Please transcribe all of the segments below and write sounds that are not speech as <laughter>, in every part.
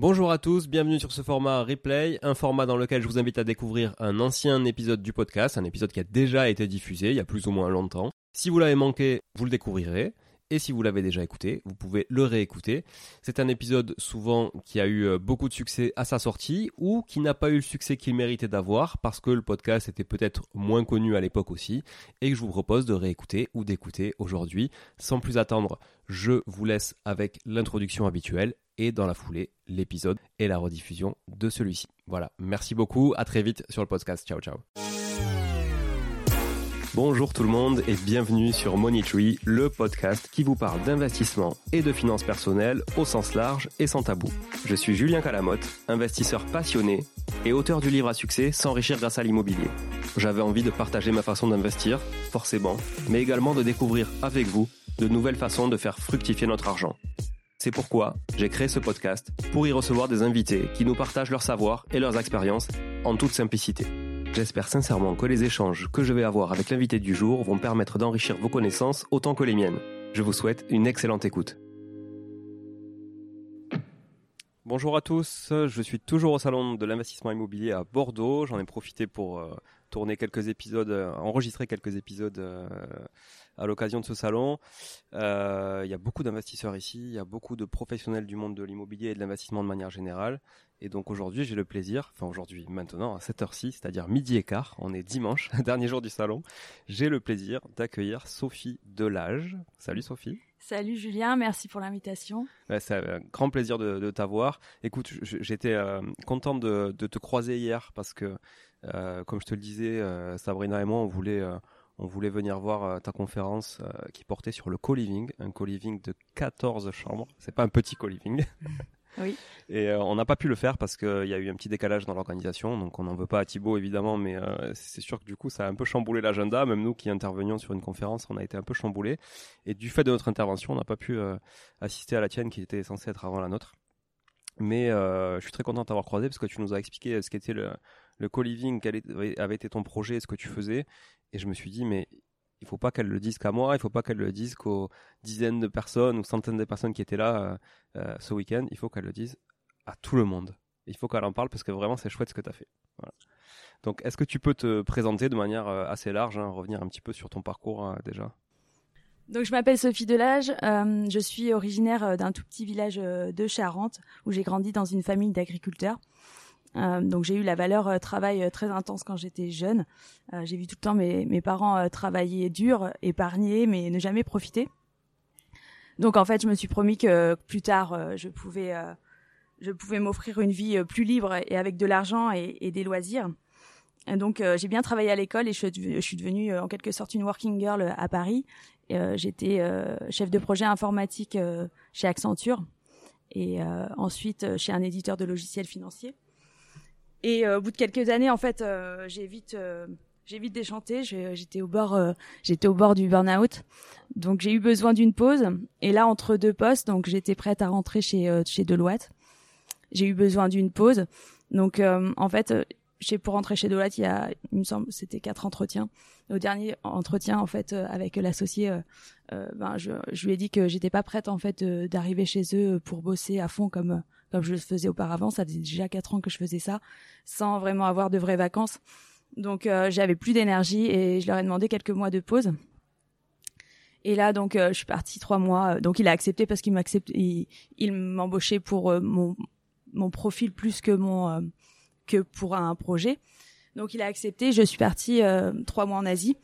Bonjour à tous, bienvenue sur ce format replay, un format dans lequel je vous invite à découvrir un ancien épisode du podcast, un épisode qui a déjà été diffusé il y a plus ou moins longtemps. Si vous l'avez manqué, vous le découvrirez. Et si vous l'avez déjà écouté, vous pouvez le réécouter. C'est un épisode souvent qui a eu euh, beaucoup de succès à sa sortie ou qui n'a pas eu le succès qu'il méritait d'avoir parce que le podcast était peut-être moins connu à l'époque aussi et que je vous propose de réécouter ou d'écouter aujourd'hui. Sans plus attendre, je vous laisse avec l'introduction habituelle et dans la foulée l'épisode et la rediffusion de celui-ci. Voilà, merci beaucoup, à très vite sur le podcast. Ciao ciao. Bonjour tout le monde et bienvenue sur Money Tree, le podcast qui vous parle d'investissement et de finances personnelles au sens large et sans tabou. Je suis Julien Calamotte, investisseur passionné et auteur du livre à succès S'enrichir grâce à l'immobilier. J'avais envie de partager ma façon d'investir, forcément, mais également de découvrir avec vous de nouvelles façons de faire fructifier notre argent. C'est pourquoi j'ai créé ce podcast pour y recevoir des invités qui nous partagent leur savoir et leurs expériences en toute simplicité. J'espère sincèrement que les échanges que je vais avoir avec l'invité du jour vont permettre d'enrichir vos connaissances autant que les miennes. Je vous souhaite une excellente écoute. Bonjour à tous, je suis toujours au salon de l'investissement immobilier à Bordeaux. J'en ai profité pour euh, tourner quelques épisodes, euh, enregistrer quelques épisodes euh, à l'occasion de ce salon. Euh, il y a beaucoup d'investisseurs ici, il y a beaucoup de professionnels du monde de l'immobilier et de l'investissement de manière générale. Et donc aujourd'hui, j'ai le plaisir, enfin aujourd'hui, maintenant, à cette heure-ci, c'est-à-dire midi et quart, on est dimanche, <laughs> dernier jour du salon, j'ai le plaisir d'accueillir Sophie Delage. Salut Sophie. Salut Julien, merci pour l'invitation. c'est un grand plaisir de, t'avoir. Écoute, j'étais euh, content de, te croiser hier parce que, euh, comme je te le disais, Sabrina et moi, on voulait on voulait venir voir euh, ta conférence euh, qui portait sur le co-living, un co-living de 14 chambres. C'est pas un petit co-living. Oui. <laughs> Et euh, on n'a pas pu le faire parce qu'il y a eu un petit décalage dans l'organisation, donc on n'en veut pas à Thibaut évidemment, mais c'est sûr que du coup ça a un peu chamboulé l'agenda. Même nous qui intervenions sur une conférence, on a été un peu chamboulé. Et du fait de notre intervention, on n'a pas pu assister à la tienne qui était censée être avant la nôtre. Mais je suis très content de t'avoir croisé parce que tu nous as expliqué ce qu'était le, le co-living, quel avait été ton projet, ce que tu faisais. Et je me suis dit, mais il faut pas qu'elle le dise qu'à moi, il faut pas qu'elle le dise qu'aux dizaines de personnes ou centaines de personnes qui étaient là euh, euh, ce week-end, il faut qu'elle le dise à tout le monde. Il faut qu'elle en parle parce que vraiment c'est chouette ce que tu as fait. Donc est-ce que tu peux te présenter de manière assez large, hein, revenir un petit peu sur ton parcours déjà? Donc je m'appelle Sophie Delage, euh, je suis originaire euh, d'un tout petit village euh, de Charente où j'ai grandi dans une famille d'agriculteurs. donc j'ai eu la valeur travail très intense quand j'étais jeune. j'ai vu tout le temps mes, mes parents travailler dur, épargner, mais ne jamais profiter. Donc en fait, je me suis promis que plus tard, je pouvais, je pouvais m'offrir une vie plus libre et avec de l'argent et, et, des loisirs. Donc j'ai bien travaillé à l'école et je, suis devenue en quelque sorte une working girl à Paris euh, j'étais euh, chef de projet informatique euh, chez Accenture et ensuite chez un éditeur de logiciels financiers. Et au bout de quelques années, en fait, j'ai vite j'ai vite déchanté. J'étais au bord, j'étais au bord du burn-out. Donc j'ai eu besoin d'une pause. Et là, entre deux postes, donc j'étais prête à rentrer chez chez Deloitte. J'ai eu besoin d'une pause. Donc en fait, chez pour rentrer chez Deloitte, il y a, il me semble, c'était quatre entretiens. Au dernier entretien, en fait, euh, avec l'associé, euh, euh, ben, je, je, lui ai dit que j'étais pas prête, en fait, d'arriver chez eux pour bosser à fond comme comme je le faisais auparavant. Ça faisait déjà quatre ans que je faisais ça, sans vraiment avoir de vraies vacances. Donc, j'avais plus d'énergie et je leur ai demandé quelques mois de pause. Et là, donc, je suis partie trois mois. Donc, il a accepté parce qu'il m'accepte, il, il m'embauchait pour mon mon profil plus que mon que pour un projet. Donc il a accepté. Je suis partie euh, trois mois en Asie.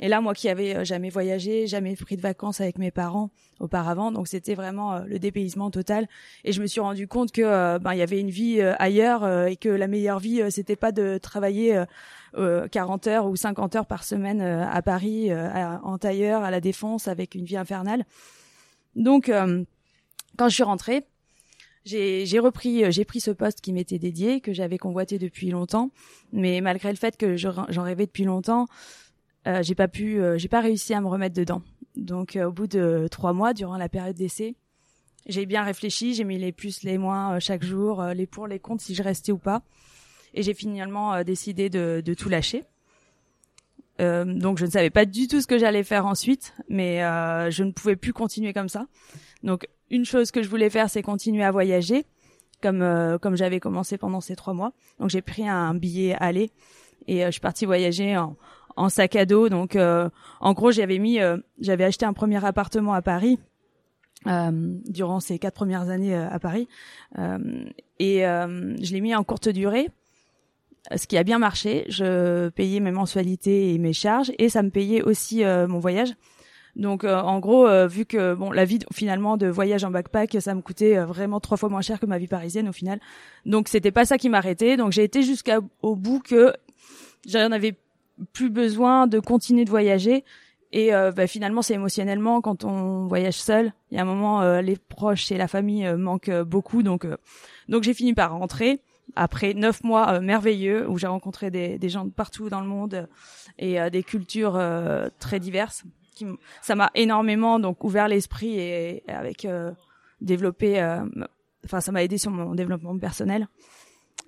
Et là, moi qui avais euh, jamais voyagé, jamais pris de vacances avec mes parents auparavant, donc c'était vraiment euh, le dépaysement total. Et je me suis rendu compte que ben il y avait une vie ailleurs et que la meilleure vie c'était pas de travailler 40 heures ou 50 heures par semaine à Paris en tailleur à la défense avec une vie infernale. Donc quand je suis rentrée, j'ai repris euh, j'ai pris ce poste qui m'était dédié que j'avais convoité depuis longtemps. Mais malgré le fait que j'en rêvais depuis longtemps euh, j'ai pas pu euh, j'ai pas réussi à me remettre dedans. Donc euh, au bout de trois mois durant la période d'essai j'ai bien réfléchi j'ai mis les plus les moins chaque jour les pour les contre si je restais ou pas. Et j'ai finalement décidé de, de, tout lâcher. Donc je ne savais pas du tout ce que j'allais faire ensuite mais je ne pouvais plus continuer comme ça donc une chose que je voulais faire, c'est continuer à voyager, comme euh, comme j'avais commencé pendant ces trois mois. Donc j'ai pris un billet aller et euh, je suis partie voyager en, en sac à dos. Donc euh, en gros, j'avais mis, j'avais acheté un premier appartement à Paris. durant ces quatre premières années à Paris et je l'ai mis en courte durée ce qui a bien marché je payais mes mensualités et mes charges et ça me payait aussi mon voyage donc euh, en gros, euh, vu que bon, la vie finalement de voyage en backpack, ça me coûtait euh, vraiment trois fois moins cher que ma vie parisienne au final. Donc c'était pas ça qui m'arrêtait. Donc j'ai été jusqu'au bout que j'en avais plus besoin de continuer de voyager. Et bah, finalement, c'est émotionnellement quand on voyage seul. Il y a un moment, les proches et la famille manquent beaucoup. Donc, donc j'ai fini par rentrer après neuf mois merveilleux où j'ai rencontré des, des, gens de partout dans le monde et des cultures très diverses ça m'a énormément donc ouvert l'esprit et, avec euh, développé euh, enfin ça m'a aidé sur mon développement personnel.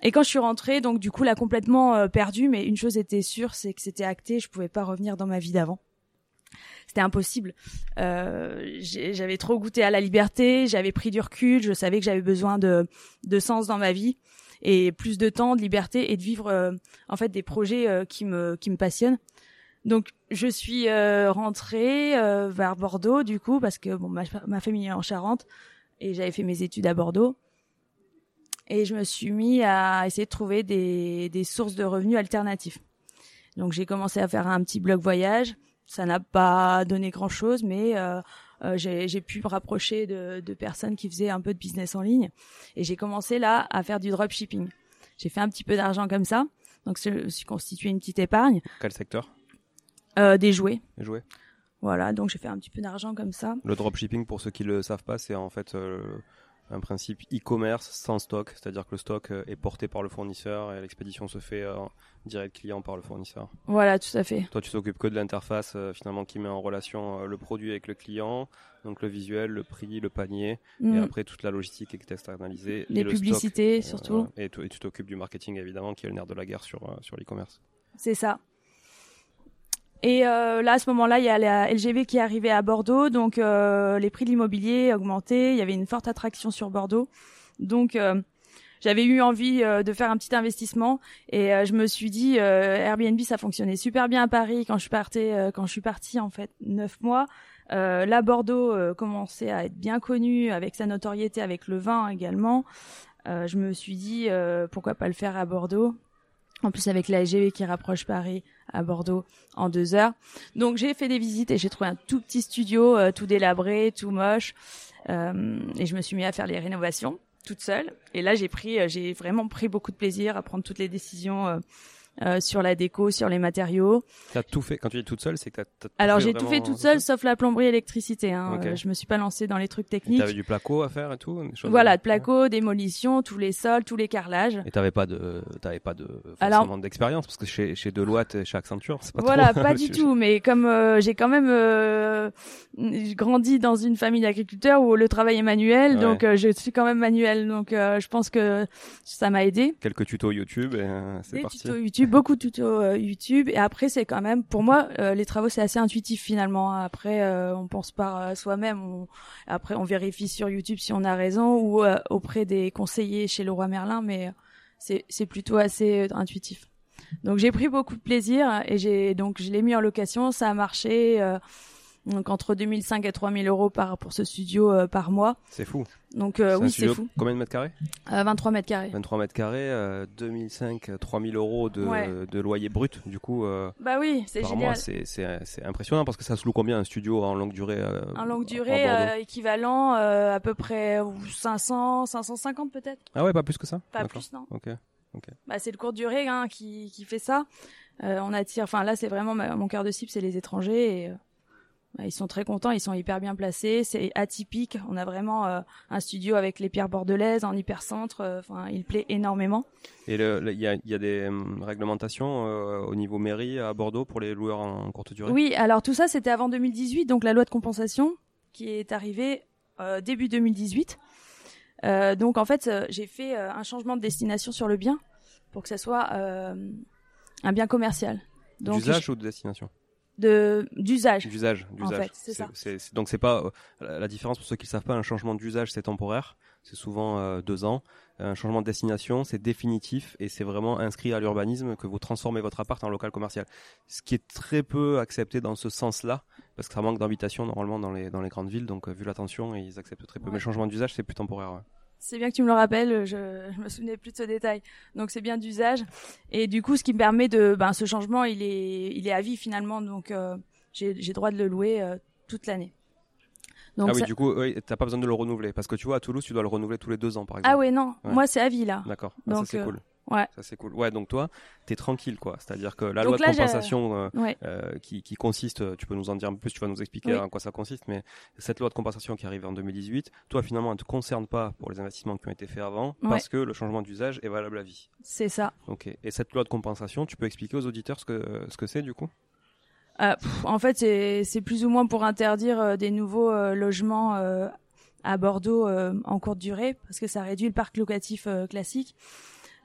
Et quand je suis rentrée donc du coup là complètement euh, perdue mais une chose était sûre c'est que c'était acté je pouvais pas revenir dans ma vie d'avant. C'était impossible. J'avais trop goûté à la liberté j'avais pris du recul je savais que j'avais besoin de de sens dans ma vie et plus de temps de liberté et de vivre en fait des projets qui me qui me passionnent. Donc je suis euh, rentrée euh, vers Bordeaux du coup parce que bon ma, famille est en Charente et j'avais fait mes études à Bordeaux et je me suis mis à essayer de trouver des, des sources de revenus alternatifs. Donc j'ai commencé à faire un petit blog voyage. Ça n'a pas donné grand chose, mais euh, euh j'ai pu me rapprocher de, de, personnes qui faisaient un peu de business en ligne et j'ai commencé là à faire du dropshipping. J'ai fait un petit peu d'argent comme ça, donc je suis constitué une petite épargne. Quel secteur? Euh, des jouets. Des jouets. Voilà, donc j'ai fait un petit peu d'argent comme ça. Le dropshipping, pour ceux qui le savent pas, c'est en fait euh, un principe e-commerce sans stock, c'est-à-dire que le stock euh, est porté par le fournisseur et l'expédition se fait direct client par le fournisseur. Voilà, tout à fait. Toi, tu t'occupes que de l'interface finalement qui met en relation le produit avec le client, donc le visuel, le prix, le panier, et mm. après toute la logistique est externalisée. Les publicités surtout. et, tu t'occupes du marketing évidemment, qui est le nerf de la guerre sur, sur l'e-commerce. C'est ça. Et euh, là, à ce moment-là, il y a la LGV qui est arrivée à Bordeaux, donc euh, les prix de l'immobilier augmentaient, il y avait une forte attraction sur Bordeaux. Donc, euh, j'avais eu envie de faire un petit investissement et je me suis dit Airbnb ça fonctionnait super bien à Paris quand je partais quand je suis partie en fait neuf mois. Euh, là, Bordeaux commençait à être bien connu avec sa notoriété, avec le vin également. je me suis dit pourquoi pas le faire à Bordeaux. En plus avec la qui rapproche Paris à Bordeaux en deux heures. Donc j'ai fait des visites et j'ai trouvé un tout petit studio, tout délabré, tout moche. Euh, et je me suis mis à faire les rénovations toute seule. Et là, j'ai pris, euh, j'ai vraiment pris beaucoup de plaisir à prendre toutes les décisions euh, euh, sur la déco, sur les matériaux. T'as tout fait quand tu dis toute seule, c'est que t'as. Alors j'ai tout fait toute seule, sauf la plomberie, électricité. Hein. Euh, je me suis pas lancée dans les trucs techniques. T'avais du placo à faire et tout. voilà, de placo, démolition, tous les sols, tous les carrelages. Et t'avais pas de, t'avais pas de forcément d'expérience parce que chez chez Deloitte et chez Accenture, c'est pas. Voilà, trop, pas <laughs> du tout. Mais comme euh, j'ai quand même grandi dans une famille d'agriculteurs où le travail est manuel, donc je suis quand même manuel, donc je pense que ça m'a aidé. Quelques tutos YouTube et c'est parti. Tutos YouTube, beaucoup de tutos euh, YouTube. Et après, c'est quand même, pour moi, euh, les travaux, c'est assez intuitif finalement. Après, euh, on pense par soi-même. Après, on vérifie sur YouTube si on a raison ou auprès des conseillers chez Leroy Merlin, mais c'est plutôt assez intuitif. Donc j'ai pris beaucoup de plaisir et j'ai donc je l'ai mis en location, ça a marché. Donc entre 2005 et 3000 euros par pour ce studio euh, par mois. C'est fou. Donc euh, oui, c'est fou. Combien de mètres carrés? 23 euh, mètres carrés. 23 mètres carrés, 2005, 3000 euros de, de loyer brut. Du coup. bah oui, c'est génial. C'est impressionnant parce que ça se loue combien un studio en longue durée En longue durée, équivalent à peu près 500, 550 peut-être. Ah ouais, pas plus que ça? Pas plus non. Ok. Bah, c'est le court durée hein, qui, qui fait ça. on attire, enfin là c'est vraiment mon cœur de cible, c'est les étrangers et ils sont très contents, ils sont hyper bien placés, c'est atypique. On a vraiment euh, un studio avec les pierres bordelaises en hypercentre. Euh, enfin, il plaît énormément. Et il y, a, y a, des hum, réglementations euh, au niveau mairie à Bordeaux pour les loueurs en, courte durée? Oui, alors tout ça c'était avant 2018, donc la loi de compensation qui est arrivée début 2018. donc en fait, j'ai fait un changement de destination sur le bien pour que ça soit un bien commercial. D'usage ou de destination? De d'usage. D'usage, d'usage. c'est ça. donc c'est pas euh, la différence pour ceux qui ne savent pas. Un changement d'usage, c'est temporaire. C'est souvent euh, deux ans. Un changement de destination, c'est définitif et c'est vraiment inscrit à l'urbanisme que vous transformez votre appart en local commercial. Ce qui est très peu accepté dans ce sens-là, parce que ça manque d'habitation normalement dans les dans les grandes villes. Donc euh, vu la tension, ils acceptent très peu. Mais le changement d'usage, c'est plus temporaire. C'est bien que tu me le rappelles, je, je me souvenais plus de ce détail. Donc c'est bien d'usage. Et du coup, ce qui me permet de, ben, ce changement, il est, il est à vie finalement. Donc euh, j'ai, droit de le louer euh, toute l'année. Donc ah oui, du coup, oui, t'as pas besoin de le renouveler parce que tu vois, à Toulouse, tu dois le renouveler tous les deux ans, par exemple. Ah oui, non, moi c'est à vie là. D'accord, ah, donc ça c'est euh, cool. Ouais. Ça c'est cool. Ouais, donc toi, t'es tranquille quoi. C'est-à-dire que la loi de compensation euh, euh, qui, qui, consiste, tu peux nous en dire un peu plus, tu vas nous expliquer en quoi ça consiste, mais cette loi de compensation qui arrive en 2018, toi finalement, elle te concerne pas pour les investissements qui ont été faits avant, parce que le changement d'usage est valable à vie. C'est ça. Ok. Et cette loi de compensation, tu peux expliquer aux auditeurs ce que ce que c'est du coup? Euh, En fait, c'est plus ou moins pour interdire euh, des nouveaux logements à Bordeaux en courte durée, parce que ça réduit le parc locatif classique.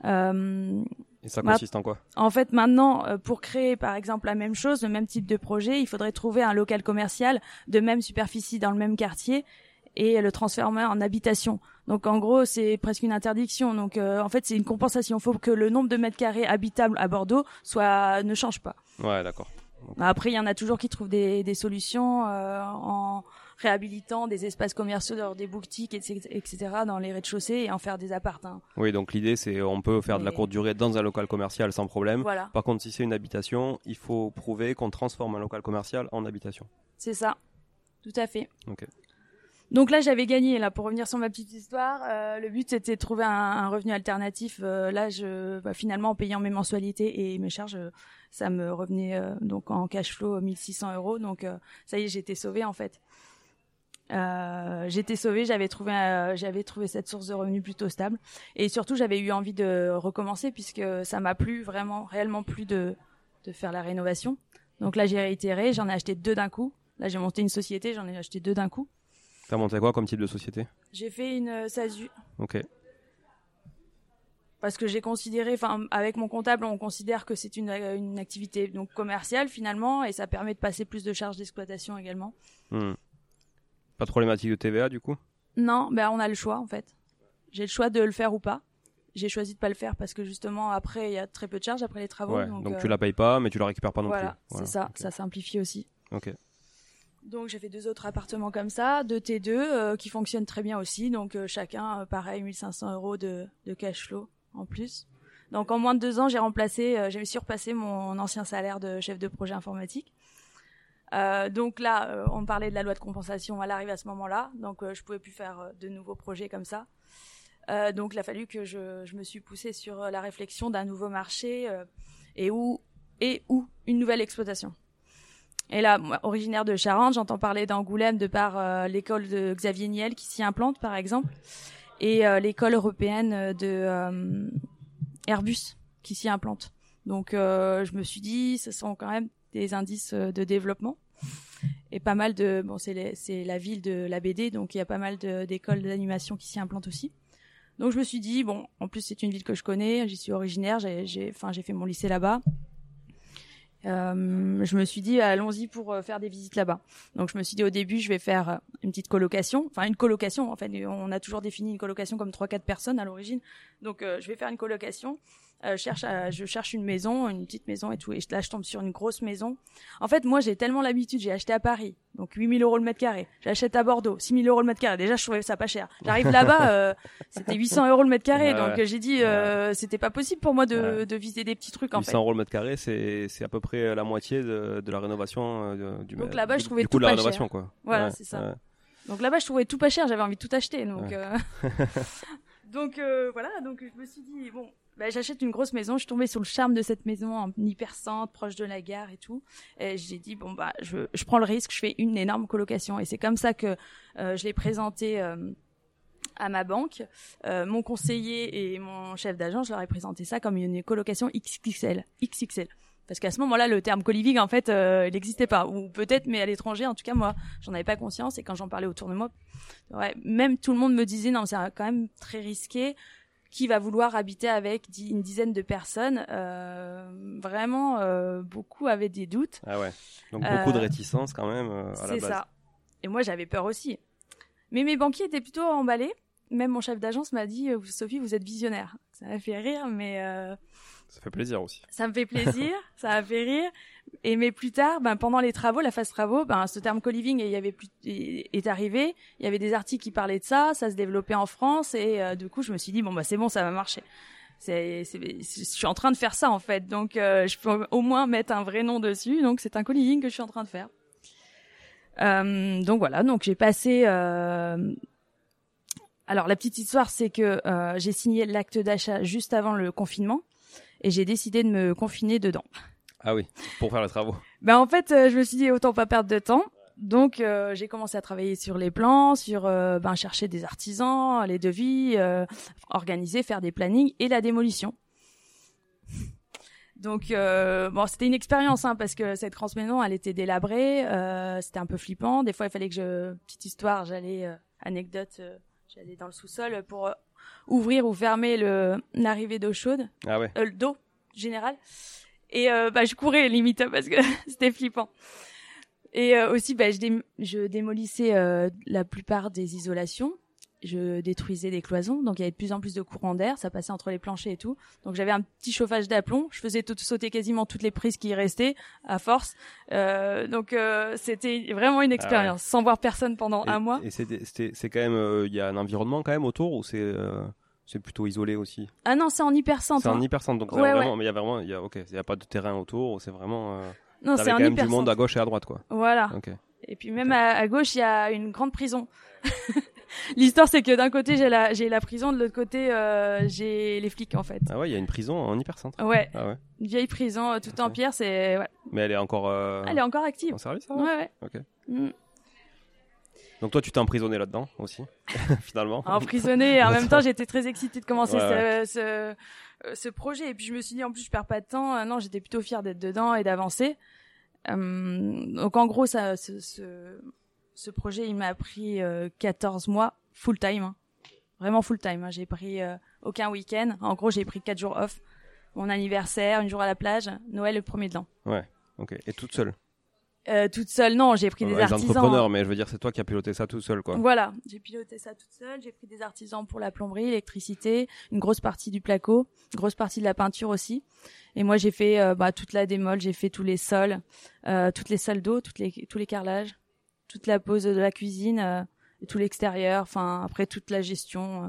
Euh, et ça consiste en quoi? En fait, maintenant, euh, pour créer par exemple la même chose, le même type de projet, il faudrait trouver un local commercial de même superficie dans le même quartier et le transformer en habitation. Donc en gros, c'est presque une interdiction. Donc euh, en fait, c'est une compensation. Il faut que le nombre de mètres carrés habitables à Bordeaux soit ne change pas. Ouais, d'accord. Après, il y en a toujours qui trouvent des, des solutions en réhabilitant des espaces commerciaux, des boutiques, etc., dans les rez-de-chaussée et en faire des appartements. Hein. Oui, donc l'idée c'est on peut faire de la courte durée dans un local commercial sans problème. Par contre, si c'est une habitation, il faut prouver qu'on transforme un local commercial en habitation. C'est ça, tout à fait. Donc là, j'avais gagné. Là, pour revenir sur ma petite histoire, euh, le but c'était de trouver un, revenu alternatif. Euh, là, je, bah, finalement, en payant mes mensualités et mes charges, ça me revenait euh, donc en cash flow 1600 euros. Donc ça y est, j'étais sauvée en fait. Euh, j'étais sauvée, j'avais trouvé, euh, j'avais trouvé cette source de revenus plutôt stable, et surtout j'avais eu envie de recommencer puisque ça m'a plu vraiment, réellement plu de de faire la rénovation. Donc là j'ai réitéré, j'en ai acheté deux d'un coup. Là j'ai monté une société, j'en ai acheté deux d'un coup. T'as monté quoi comme type de société? J'ai fait une euh, SASU. Ok. Parce que j'ai considéré, enfin avec mon comptable, on considère que c'est une, une activité donc commerciale finalement, et ça permet de passer plus de charges d'exploitation également. Hmm. Pas de problématique de TVA du coup? Non, ben on a le choix en fait. J'ai le choix de le faire ou pas. j'ai choisi de pas le faire parce que justement après il y a très peu de charges après les travaux. Ouais, donc, euh, tu la payes pas, mais tu la récupères pas non voilà, plus. c'est ça, ça simplifie aussi. Ok. Donc j'ai fait deux autres appartements comme ça, deux T2 euh, qui fonctionnent très bien aussi. Donc euh, chacun, euh, pareil, 1500 euros de, de cash flow en plus. Donc en moins de deux ans, j'ai remplacé, j'ai surpassé mon ancien salaire de chef de projet informatique. Euh, donc là, euh, on parlait de la loi de compensation, elle arrive à ce moment-là. Donc euh, je pouvais plus faire euh, de nouveaux projets comme ça. Euh, donc il a fallu que je, je me suis poussée sur euh, la réflexion d'un nouveau marché et où et où une nouvelle exploitation. Et là, moi, originaire de Charente, j'entends parler d'Angoulême de par l'école de Xavier Niel qui s'y implante, par exemple, et l'école européenne de Airbus qui s'y implante. Donc, je me suis dit, ce sont quand même des indices euh, de développement et pas mal de bon, c'est la ville de la BD, donc il y a pas mal d'écoles d'animation qui s'y implantent aussi. Donc, je me suis dit, bon, en plus c'est une ville que je connais, j'y suis originaire, j'ai, enfin, j'ai fait mon lycée là-bas. Euh, je me suis dit allons-y pour euh, faire des visites là-bas. Donc je me suis dit au début je vais faire une petite colocation, enfin une colocation en fait. On a toujours défini une colocation comme trois quatre personnes à l'origine. Donc je vais faire une colocation. Euh, je cherche à- je cherche une maison, une petite maison et tout. Et là je tombe sur une grosse maison. En fait moi j'ai tellement l'habitude, j'ai acheté à Paris, donc 8000 euros le mètre carré. J'achète à Bordeaux, 6000 euros le mètre carré. Déjà je trouvais ça pas cher. J'arrive <laughs> là-bas, euh, c'était 800 euros le mètre carré. Ouais, donc ouais. euh, j'ai dit euh, c'était pas possible pour moi de, Ouais. de viser des petits trucs en 800 fait. euros le mètre carré, c'est c'est à peu près la moitié de, de la rénovation euh, du Donc là-bas, je trouvais du tout la pas rénovation cher. quoi. Voilà, c'est ça. Donc là-bas, je trouvais tout pas cher, j'avais envie de tout acheter. Donc, euh, <laughs> donc euh, voilà, donc je me suis dit, bon, bah, j'achète une grosse maison. Je suis tombée sur le charme de cette maison en hyper-centre, proche de la gare et tout. Et j'ai dit, bon, bah, je, je prends le risque, je fais une énorme colocation. Et c'est comme ça que euh, je l'ai présenté euh, à ma banque. Euh, mon conseiller et mon chef d'agence, je leur ai présenté ça comme une colocation XXL. XXL. Parce qu'à ce moment-là, le terme coliving, en fait, euh, il n'existait pas. Ou peut-être, mais à l'étranger, en tout cas, moi, j'en avais pas conscience. Et quand j'en parlais autour de moi, ouais, même tout le monde me disait, non, c'est quand même très risqué. Qui va vouloir habiter avec une dizaine de personnes Euh, Vraiment, euh, beaucoup avaient des doutes. Ah ouais. Donc beaucoup de Euh, réticence quand même euh, à la base. ça. Et moi, j'avais peur aussi. Mais mes banquiers étaient plutôt emballés. Même mon chef d'agence m'a dit, euh, Sophie, vous êtes visionnaire. Ça m'a fait rire, mais euh, Ça fait plaisir aussi. ça me fait plaisir, <laughs> ça m'a fait rire. Et mais plus tard, ben, pendant les travaux, la phase travaux, ben, ce terme co-living il y avait plus, est arrivé. Il y avait des articles qui parlaient de ça, ça se développait en France, et euh, du coup, je me suis dit bon bah c'est bon, ça va marcher. C'est, je suis en train de faire ça en fait, donc euh, je peux au moins mettre un vrai nom dessus. Donc c'est un co-living que je suis en train de faire. Euh, donc voilà, donc j'ai passé. Alors la petite histoire, c'est que j'ai signé l'acte d'achat juste avant le confinement et j'ai décidé de me confiner dedans. Ah oui, pour faire les travaux. Ben en fait, euh, je me suis dit autant pas perdre de temps. Donc euh, j'ai commencé à travailler sur les plans, sur euh, ben chercher des artisans, les devis, euh, organiser, faire des plannings et la démolition. Donc bon, c'était une expérience hein, parce que cette grosse maison, elle était délabrée, c'était un peu flippant. Des fois, il fallait que je petite histoire, j'allais anecdote, j'allais dans le sous-sol pour ouvrir ou fermer le l'arrivée d'eau chaude Ah ouais. euh, le dos général. Et euh, bah, je courais limite parce que <laughs> c'était flippant. Et euh, aussi, bah, je, dé- je démolissais euh, la plupart des isolations. Je détruisais des cloisons, donc il y avait de plus en plus de courant d'air, ça passait entre les planchers et tout. Donc j'avais un petit chauffage d'aplomb, je faisais tout sauter quasiment toutes les prises qui restaient à force. Euh, donc euh, c'était vraiment une expérience, sans voir personne pendant Ah Et, un mois. Et c'est quand même euh, il y a un environnement quand même autour ou c'est euh, c'est plutôt isolé aussi? Ah non, c'est en hypercentre. C'est en hein. hypercentre donc Ouais, ouais. vraiment mais il y a vraiment il y a OK, il y a pas de terrain autour, c'est vraiment euh, Non, c'est quand en même du monde à gauche et à droite quoi. Voilà. OK. Et puis même à, à gauche, il y a une grande prison. <laughs> <laughs> L'histoire, c'est que d'un côté, j'ai la, j'ai la prison, de l'autre côté, euh, j'ai les flics, en fait. Ah ouais, il y a une prison en hypercentre. Ouais, Ah ouais. une vieille prison, euh, tout en Ok. pierre, c'est... Ouais. Mais elle est encore euh, Elle est encore active. en service Ouais, ouais. OK. Mm. Donc toi tu t'es emprisonné là-dedans aussi <laughs> finalement. Emprisonnée, <laughs> en même temps, j'étais très excitée de commencer Ouais, ce, ce, euh, ce projet. Et puis je me suis dit, en plus, je perds pas de temps. Non, j'étais plutôt fière d'être dedans et d'avancer. Euh, donc en gros, ça, ce, ce, ce projet, il m'a pris euh, 14 mois full time. hein. Vraiment full time. hein. J'ai pris euh, aucun week-end. En gros, j'ai pris 4 jours off. Mon anniversaire, une jour à la plage, Noël le premier de l'an. OK. Et toute seule? euh, toute seule, non, j'ai pris des Les artisans. entrepreneurs, mais je veux dire, c'est toi qui as piloté ça tout seul, quoi. Voilà, j'ai piloté ça toute seule. J'ai pris des artisans pour la plomberie, l'électricité, une grosse partie du placo, une grosse partie de la peinture aussi. Et moi, j'ai fait euh, bah, toute la démol, j'ai fait tous les sols, euh, toutes les salles d'eau, toutes les, tous les carrelages, toute la pose de la cuisine, euh, et tout l'extérieur. Enfin, après toute la gestion. euh.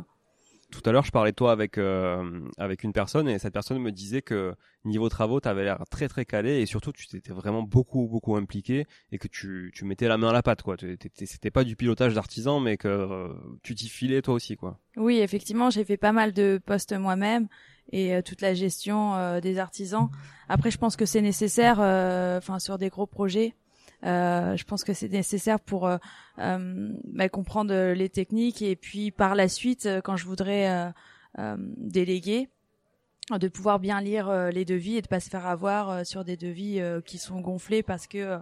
Tout à l'heure, je parlais de toi avec euh, avec une personne et cette personne me disait que niveau travaux, tu avais l'air très très calé et surtout tu t'étais vraiment beaucoup beaucoup impliqué et que tu tu mettais la main à la pâte quoi. C'était pas du pilotage d'artisan mais que euh, tu t'y filais toi aussi quoi. Oui, effectivement, j'ai fait pas mal de postes moi-même et euh, toute la gestion des artisans. Après, je pense que c'est nécessaire, euh, enfin sur des gros projets. Euh, je pense que c'est nécessaire pour euh, euh, bah, comprendre les techniques et puis par la suite, euh, quand je voudrais euh, euh, déléguer, de pouvoir bien lire euh, les devis et de pas se faire avoir euh, sur des devis euh, qui sont gonflés parce que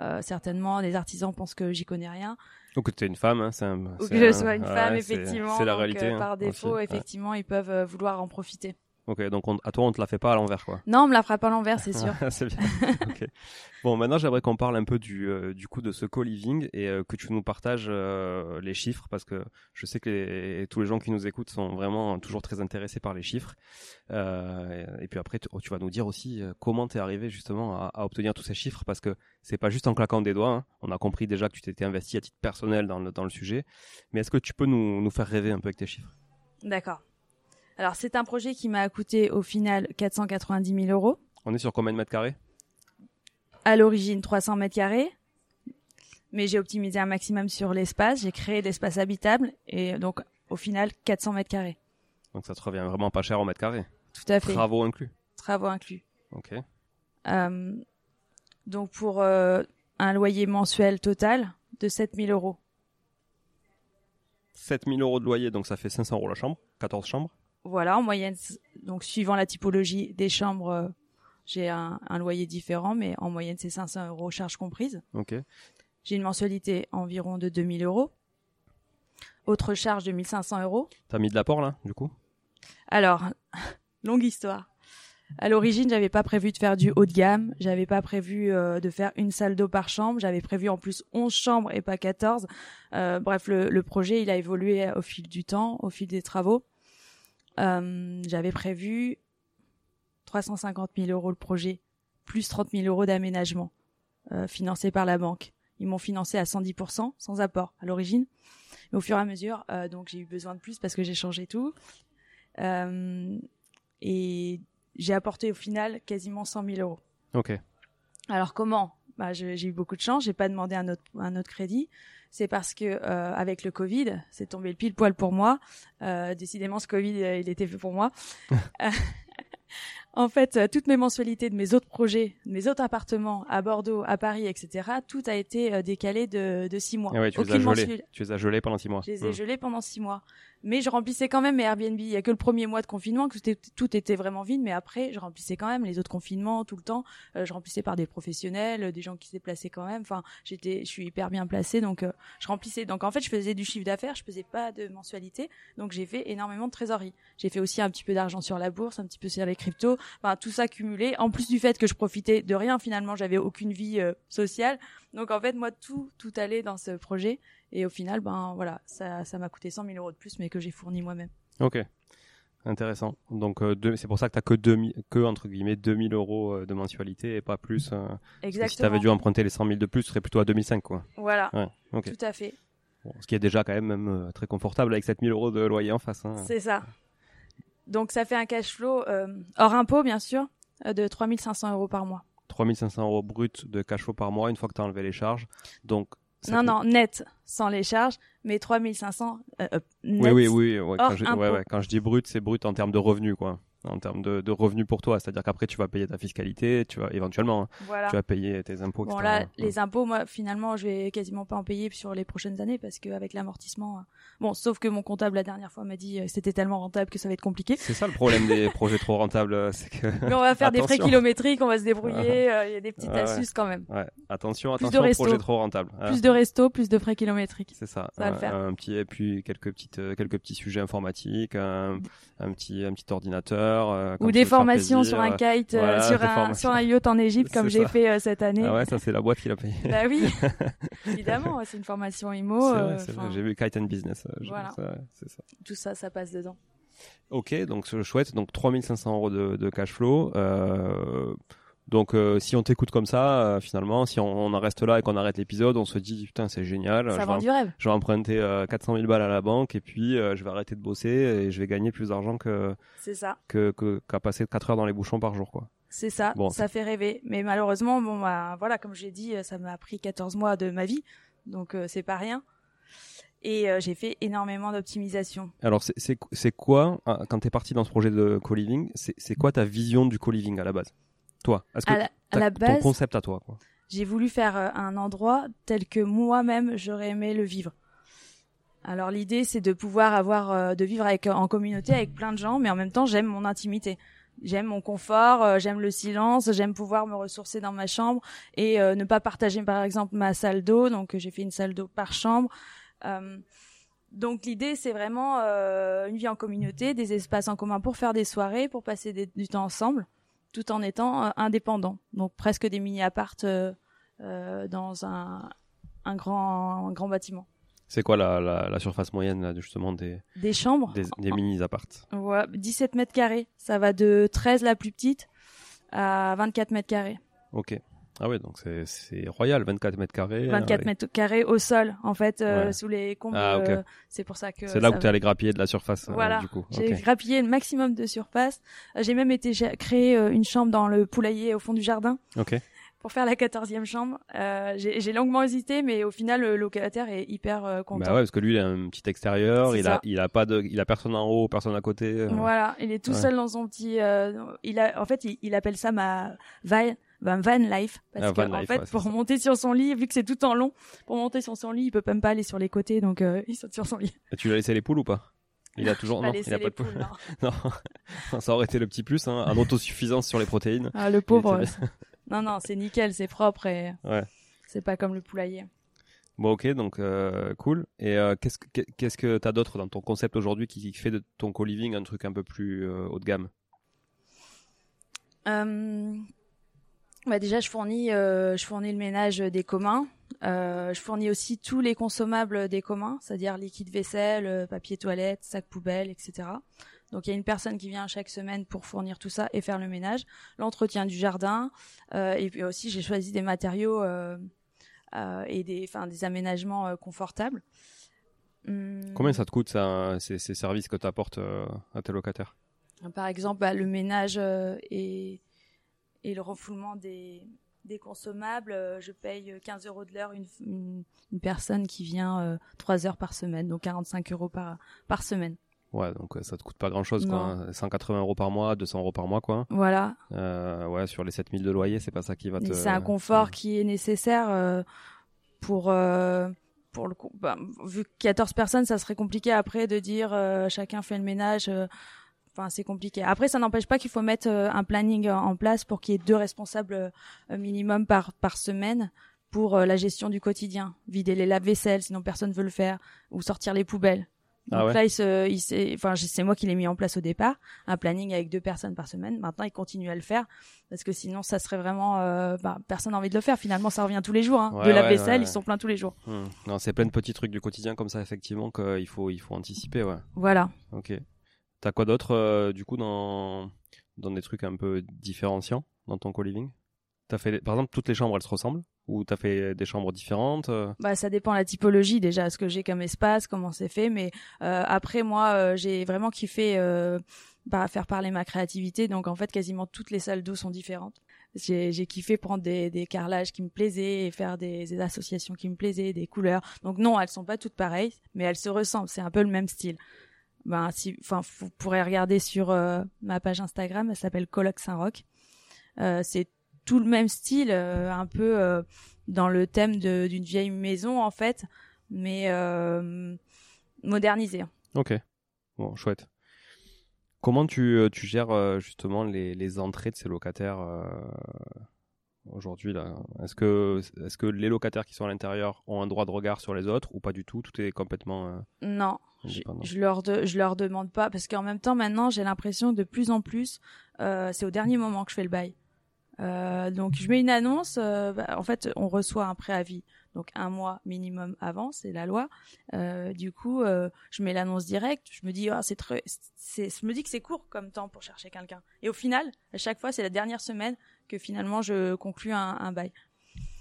euh, certainement les artisans pensent que j'y connais rien Donc tu es une femme, hein, c'est un. ou que je sois une femme, effectivement. C'est la donc, réalité. euh, hein, par aussi. défaut, Ouais. effectivement, ils peuvent euh, vouloir en profiter. Ok, donc on- à toi on te la fait pas à l'envers quoi. Non, on me la fera pas à l'envers, c'est <laughs> sûr. c'est bien. Bon, maintenant j'aimerais qu'on parle un peu du, euh, du coup de ce co-living et euh, que tu nous partages euh, les chiffres parce que je sais que les- tous les gens qui nous écoutent sont vraiment toujours très intéressés par les chiffres. Et, et puis après, tu, tu vas nous dire aussi comment tu es arrivé justement à, à obtenir tous ces chiffres parce que c'est pas juste en claquant des doigts. hein. On a compris déjà que tu t'étais investi à titre personnel dans le, dans le sujet. Mais est-ce que tu peux nous, nous faire rêver un peu avec tes chiffres? D'accord. Alors, c'est un projet qui m'a coûté au final 490 000 euros. On est sur combien de mètres carrés? À l'origine, 300 mètres carrés. Mais j'ai optimisé un maximum sur l'espace. J'ai créé l'espace habitable. Et donc, au final, 400 mètres carrés. Donc ça te revient vraiment pas cher au mètre carré? Tout à fait. Travaux inclus? Travaux inclus. Ok. Euh, donc, pour euh, un loyer mensuel total de 7 000 euros. 7000 euros de loyer, donc ça fait 500 euros la chambre, 14 chambres. Voilà, en moyenne, donc suivant la typologie des chambres, euh, j'ai un, un loyer différent, mais en moyenne, c'est 500 euros charges comprises. Ok. J'ai une mensualité environ de 2000 euros. Autre charge de 1500 euros. T'as mis de l'apport là, du coup? Alors, <laughs> longue histoire. À l'origine, j'avais pas prévu de faire du haut de gamme. J'avais pas prévu euh, de faire une salle d'eau par chambre. J'avais prévu en plus 11 chambres et pas 14. Euh, bref, le, le projet, il a évolué au fil du temps, au fil des travaux. Euh, j'avais prévu 350 000 euros le projet, plus 30 000 euros d'aménagement euh, financé par la banque. Ils m'ont financé à 110%, sans apport à l'origine. Mais au fur et à mesure, euh, donc j'ai eu besoin de plus parce que j'ai changé tout. Et j'ai apporté au final quasiment 100 000 euros. Ok. Alors comment? Bah, J'ai eu beaucoup de chance, j'ai pas demandé un autre, un autre crédit. C'est parce que euh, avec le Covid, c'est tombé le pile poil pour moi. Euh, décidément, ce Covid, euh, il était fait pour moi. <laughs> En fait, euh, toutes mes mensualités de mes autres projets, de mes autres appartements à Bordeaux, à Paris, etc., tout a été euh, décalé de, de six mois. Ah ouais, tu les as gelés. Tu les as gelés pendant 6 mois. je les ai Hmm. gelés pendant six mois. Mais je remplissais quand même mes Airbnb. Il y a que le premier mois de confinement que tout était vraiment vide. Mais après, je remplissais quand même les autres confinements tout le temps. Euh, je remplissais par des professionnels, des gens qui se déplaçaient quand même. Enfin, j'étais, je suis hyper bien placée. Donc, euh, je remplissais. Donc, en fait, je faisais du chiffre d'affaires. Je faisais pas de mensualité. Donc, j'ai fait énormément de trésorerie. J'ai fait aussi un petit peu d'argent sur la bourse, un petit peu sur les cryptos. Enfin, tout ça cumulé. En plus du fait que je profitais de rien, finalement, j'avais aucune vie euh, sociale. Donc, en fait, moi, tout, tout allait dans ce projet. Et au final, ben voilà, ça, ça m'a coûté 100 000 euros de plus, mais que j'ai fourni moi-même. Ok. Intéressant. Donc euh, c'est pour ça que t'as que 2000, que entre guillemets 2000 euros euh, de mensualité et pas plus. euh, Exactement. si t'avais dû emprunter les 100 000 de plus, tu serais plutôt à 2005 quoi. Voilà, Ouais. Tout à fait. Bon, ce qui est déjà quand même, même euh, très confortable avec 7000 euros de loyer en face. hein. C'est ça. Donc ça fait un cash flow euh, hors impôt, bien sûr, euh, de 3500 euros par mois. 3500 euros brut de cash flow par mois une fois que t'as enlevé les charges. Donc Non, 7000 non, net, sans les charges, mais 3500 euh, euh, net. Oui, oui, oui. ouais, quand, hors je, impôt. ouais, ouais, quand je dis brut, c'est brut en termes de revenus, quoi. En termes de, de revenus pour toi. C'est-à-dire qu'après, tu vas payer ta fiscalité, tu vas éventuellement, hein, Voilà. tu vas payer tes impôts, Bon etc. là, Ouais. les impôts, moi, finalement, je vais quasiment pas en payer sur les prochaines années parce qu'avec l'amortissement, euh, bon, sauf que mon comptable la dernière fois m'a dit euh, c'était tellement rentable que ça va être compliqué. C'est ça le problème des <laughs> projets trop rentables, euh, c'est que. Mais on va faire des frais kilométriques, on va se débrouiller. euh, Il y a des petites Ouais, astuces quand même. Ouais, attention, Plus de attention, resto. projet trop rentable. hein. Plus de restos, plus de frais kilométriques. C'est ça. Ça va le faire. un petit et puis quelques petites quelques petits sujets informatiques, un, un petit un petit ordinateur, euh, Ou des formations sur un kite, euh, voilà, sur, un, sur un yacht en Égypte, comme j'ai fait euh, cette année. Ah ouais, ça c'est la boîte qui l'a payé. Bah oui, <laughs> évidemment, c'est une formation IMO. J'ai vu Kite and Business. Voilà. ça, c'est ça. tout ça, ça passe dedans. Ok, donc c'est chouette. Donc 3500 euros de, de cash flow. Euh, donc euh, si on t'écoute comme ça, euh, finalement, si on, on en reste là et qu'on arrête l'épisode, on se dit putain c'est génial. Ça je, vend vais, du rêve. je vais emprunter euh, 400 000 balles à la banque et puis euh, je vais arrêter de bosser et je vais gagner plus d'argent que C'est ça. que qu'à passer 4 heures dans les bouchons par jour quoi. C'est ça, Bon, ça fait rêver. Mais malheureusement, bon, bah, voilà, comme j'ai dit, ça m'a pris 14 mois de ma vie, donc euh, c'est pas rien. Et euh, j'ai fait énormément d'optimisation. Alors c'est quoi hein, quand t'es parti dans ce projet de co-living C'est c'est quoi ta vision du co-living à la base? Toi, est-ce que À la, à la ton base, concept à toi quoi j'ai voulu faire euh, un endroit tel que moi-même j'aurais aimé le vivre. Alors l'idée, c'est de pouvoir avoir, euh, de vivre avec en communauté avec plein de gens, mais en même temps, j'aime mon intimité. J'aime mon confort, euh, j'aime le silence, j'aime pouvoir me ressourcer dans ma chambre et euh, ne pas partager par exemple ma salle d'eau. Donc j'ai fait une salle d'eau par chambre. Euh, donc l'idée c'est vraiment euh, une vie en communauté, des espaces en commun pour faire des soirées, pour passer des- du temps ensemble, tout en étant euh, indépendant. Donc presque des mini appart euh, euh, dans un, un grand un grand bâtiment. C'est quoi la, la, la surface moyenne là, justement des, Des chambres, des, des mini appartes ouais, 17 mètres carrés. Ça va de 13 la plus petite à 24 mètres carrés. Ok. Ah ouais, donc c'est c'est royal, 24 mètres carrés. 24 avec- mètres carrés au sol, en fait, euh, Ouais. sous les combles. Ah, euh, c'est pour ça que. C'est là où tu es allé grappiller de la surface euh, Voilà. du coup. J'ai grappillé le maximum de surface. Euh, J'ai même été créé une chambre dans le poulailler au fond du jardin Ok. pour faire la quatorzième chambre. Euh, J'ai longuement hésité, mais au final, le locataire est hyper content. Bah ouais, parce que lui il a un petit extérieur, il a il a pas de il a personne en haut, personne à côté. Voilà, il est tout Ouais. seul dans son petit. euh, il a, en fait, il, il appelle ça ma van, van van life parce Ah, que en life, fait, ouais, pour ça. monter sur son lit, vu que c'est tout en long, pour monter sur son lit, il peut même pas aller sur les côtés, donc euh, il saute sur son lit. Et tu lui as laissé les poules ou pas? Il a <laughs> toujours non, il a pas de poules. poules, non. <laughs> non. ça aurait été le petit plus hein, en autosuffisance sur les protéines. Ah, le pauvre. Était <laughs> non, non, c'est nickel, c'est propre et Ouais. c'est pas comme le poulailler. Bon, OK, donc euh, cool. Et euh, qu'est-ce que qu'est-ce que tu as d'autre dans ton concept aujourd'hui qui fait de ton co-living un truc un peu plus euh, haut de gamme? Bah déjà, je fournis, euh, je fournis le ménage des communs. Euh, je fournis aussi tous les consommables des communs, c'est-à-dire liquide vaisselle, euh, papier toilette, sac poubelle, etc. Donc il y a une personne qui vient chaque semaine pour fournir tout ça et faire le ménage, l'entretien du jardin, euh, et puis aussi j'ai choisi des matériaux et des, enfin des aménagements confortables. Hum, Combien ça te coûte ça, ces, ces services que tu apportes à tes locataires? Par exemple, bah, le ménage et, et le refoulement des, des consommables, euh, je paye 15 euros de l'heure une, une, une personne qui vient euh, 3 heures par semaine, donc 45 euros par, par semaine. Ouais, donc euh, ça te coûte pas grand chose, quoi. Non. hein. 180 euros par mois, 200 euros par mois, quoi. Voilà, Euh, ouais, sur les 7000 de loyer, c'est pas ça qui va te. c'est un confort ouais. qui est nécessaire euh, pour... euh, pour le coup, bah, vu que 14 personnes, ça serait compliqué après de dire chacun fait le ménage. Euh, Enfin, c'est compliqué. Après, ça n'empêche pas qu'il faut mettre euh, un planning en en place pour qu'il y ait deux responsables euh, minimum par par semaine pour euh, la gestion du quotidien, vider les lave-vaisselle, sinon personne veut le faire, ou sortir les poubelles. Donc Ah ouais là, il se, il enfin, c'est moi qui l'ai mis en place au départ, un planning avec deux personnes par semaine. Maintenant, il continue à le faire parce que sinon, ça serait vraiment, euh, bah, personne n'a envie de le faire. Finalement, ça revient tous les jours. Hein. Ouais, de la ouais, vaisselle, ils sont pleins tous les jours. Hmm. Non, c'est plein de petits trucs du quotidien comme ça, effectivement, qu'il faut, il faut anticiper, ouais. Voilà. Ok. T'as quoi d'autre, euh, du coup, dans, dans des trucs un peu différenciants dans ton co-living? Fait, par exemple, toutes les chambres, elles se ressemblent? Ou t'as fait des chambres différentes euh? Bah, ça dépend la typologie déjà, ce que j'ai comme espace, comment c'est fait. Mais euh, après, moi, j'ai vraiment kiffé bah, faire parler ma créativité. Donc, en fait, quasiment toutes les salles d'eau sont différentes. J'ai j'ai kiffé prendre des, des carrelages qui me plaisaient et faire des, des associations qui me plaisaient, des couleurs. Donc, non, elles sont pas toutes pareilles, mais elles se ressemblent. C'est un peu le même style. Ben, si, enfin, vous pourrez regarder sur euh, ma page Instagram. Elle s'appelle Coloc Saint-Roch. Euh, c'est tout le même style, euh, un peu dans le thème d'une vieille maison en fait, mais modernisée. Ok. Bon, chouette. Comment tu, tu gères justement les, les entrées de ces locataires aujourd'hui là Est-ce que, est que les locataires qui sont à l'intérieur ont un droit de regard sur les autres ou pas du tout? Tout est complètement. Euh, non, je, je, leur je leur demande pas parce qu'en même temps maintenant j'ai l'impression que de plus en plus euh, c'est au dernier moment que je fais le bail. Euh, donc je mets une annonce. Bah, en fait, on reçoit un préavis, donc un mois minimum avant, c'est la loi. Du coup, je mets l'annonce directe. Je me dis, ah, c'est très, c'est, je me dis que c'est court comme temps pour chercher quelqu'un. Et au final, à chaque fois, c'est la dernière semaine que finalement je conclus un, un bail.